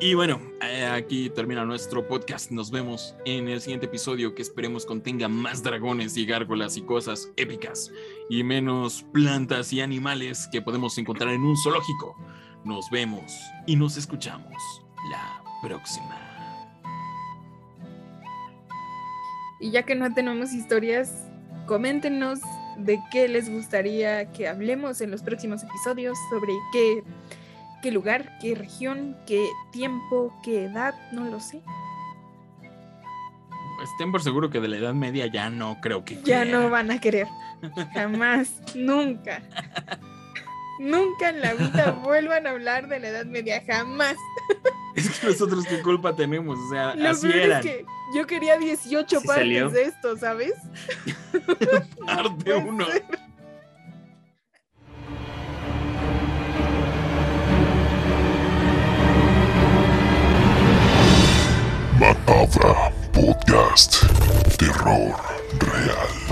Y bueno, eh, aquí termina nuestro podcast. Nos vemos en el siguiente episodio que esperemos contenga más dragones y gárgolas y cosas épicas y menos plantas y animales que podemos encontrar en un zoológico. Nos vemos y nos escuchamos la próxima. Y ya que no tenemos historias, coméntenos de qué les gustaría que hablemos en los próximos episodios, sobre qué, qué lugar, qué región, qué tiempo, qué edad, no lo sé. Estén por seguro que de la Edad Media ya no creo que Ya quieran. no van a querer. Jamás, nunca. Nunca en la vida (laughs) vuelvan a hablar de la Edad Media, jamás. Es que nosotros qué culpa tenemos, o sea, Lo así eran. es que yo quería 18 Sí partes salió. de esto, ¿sabes? (laughs) Parte (laughs) uno. ser. Macabra Podcast. Terror real.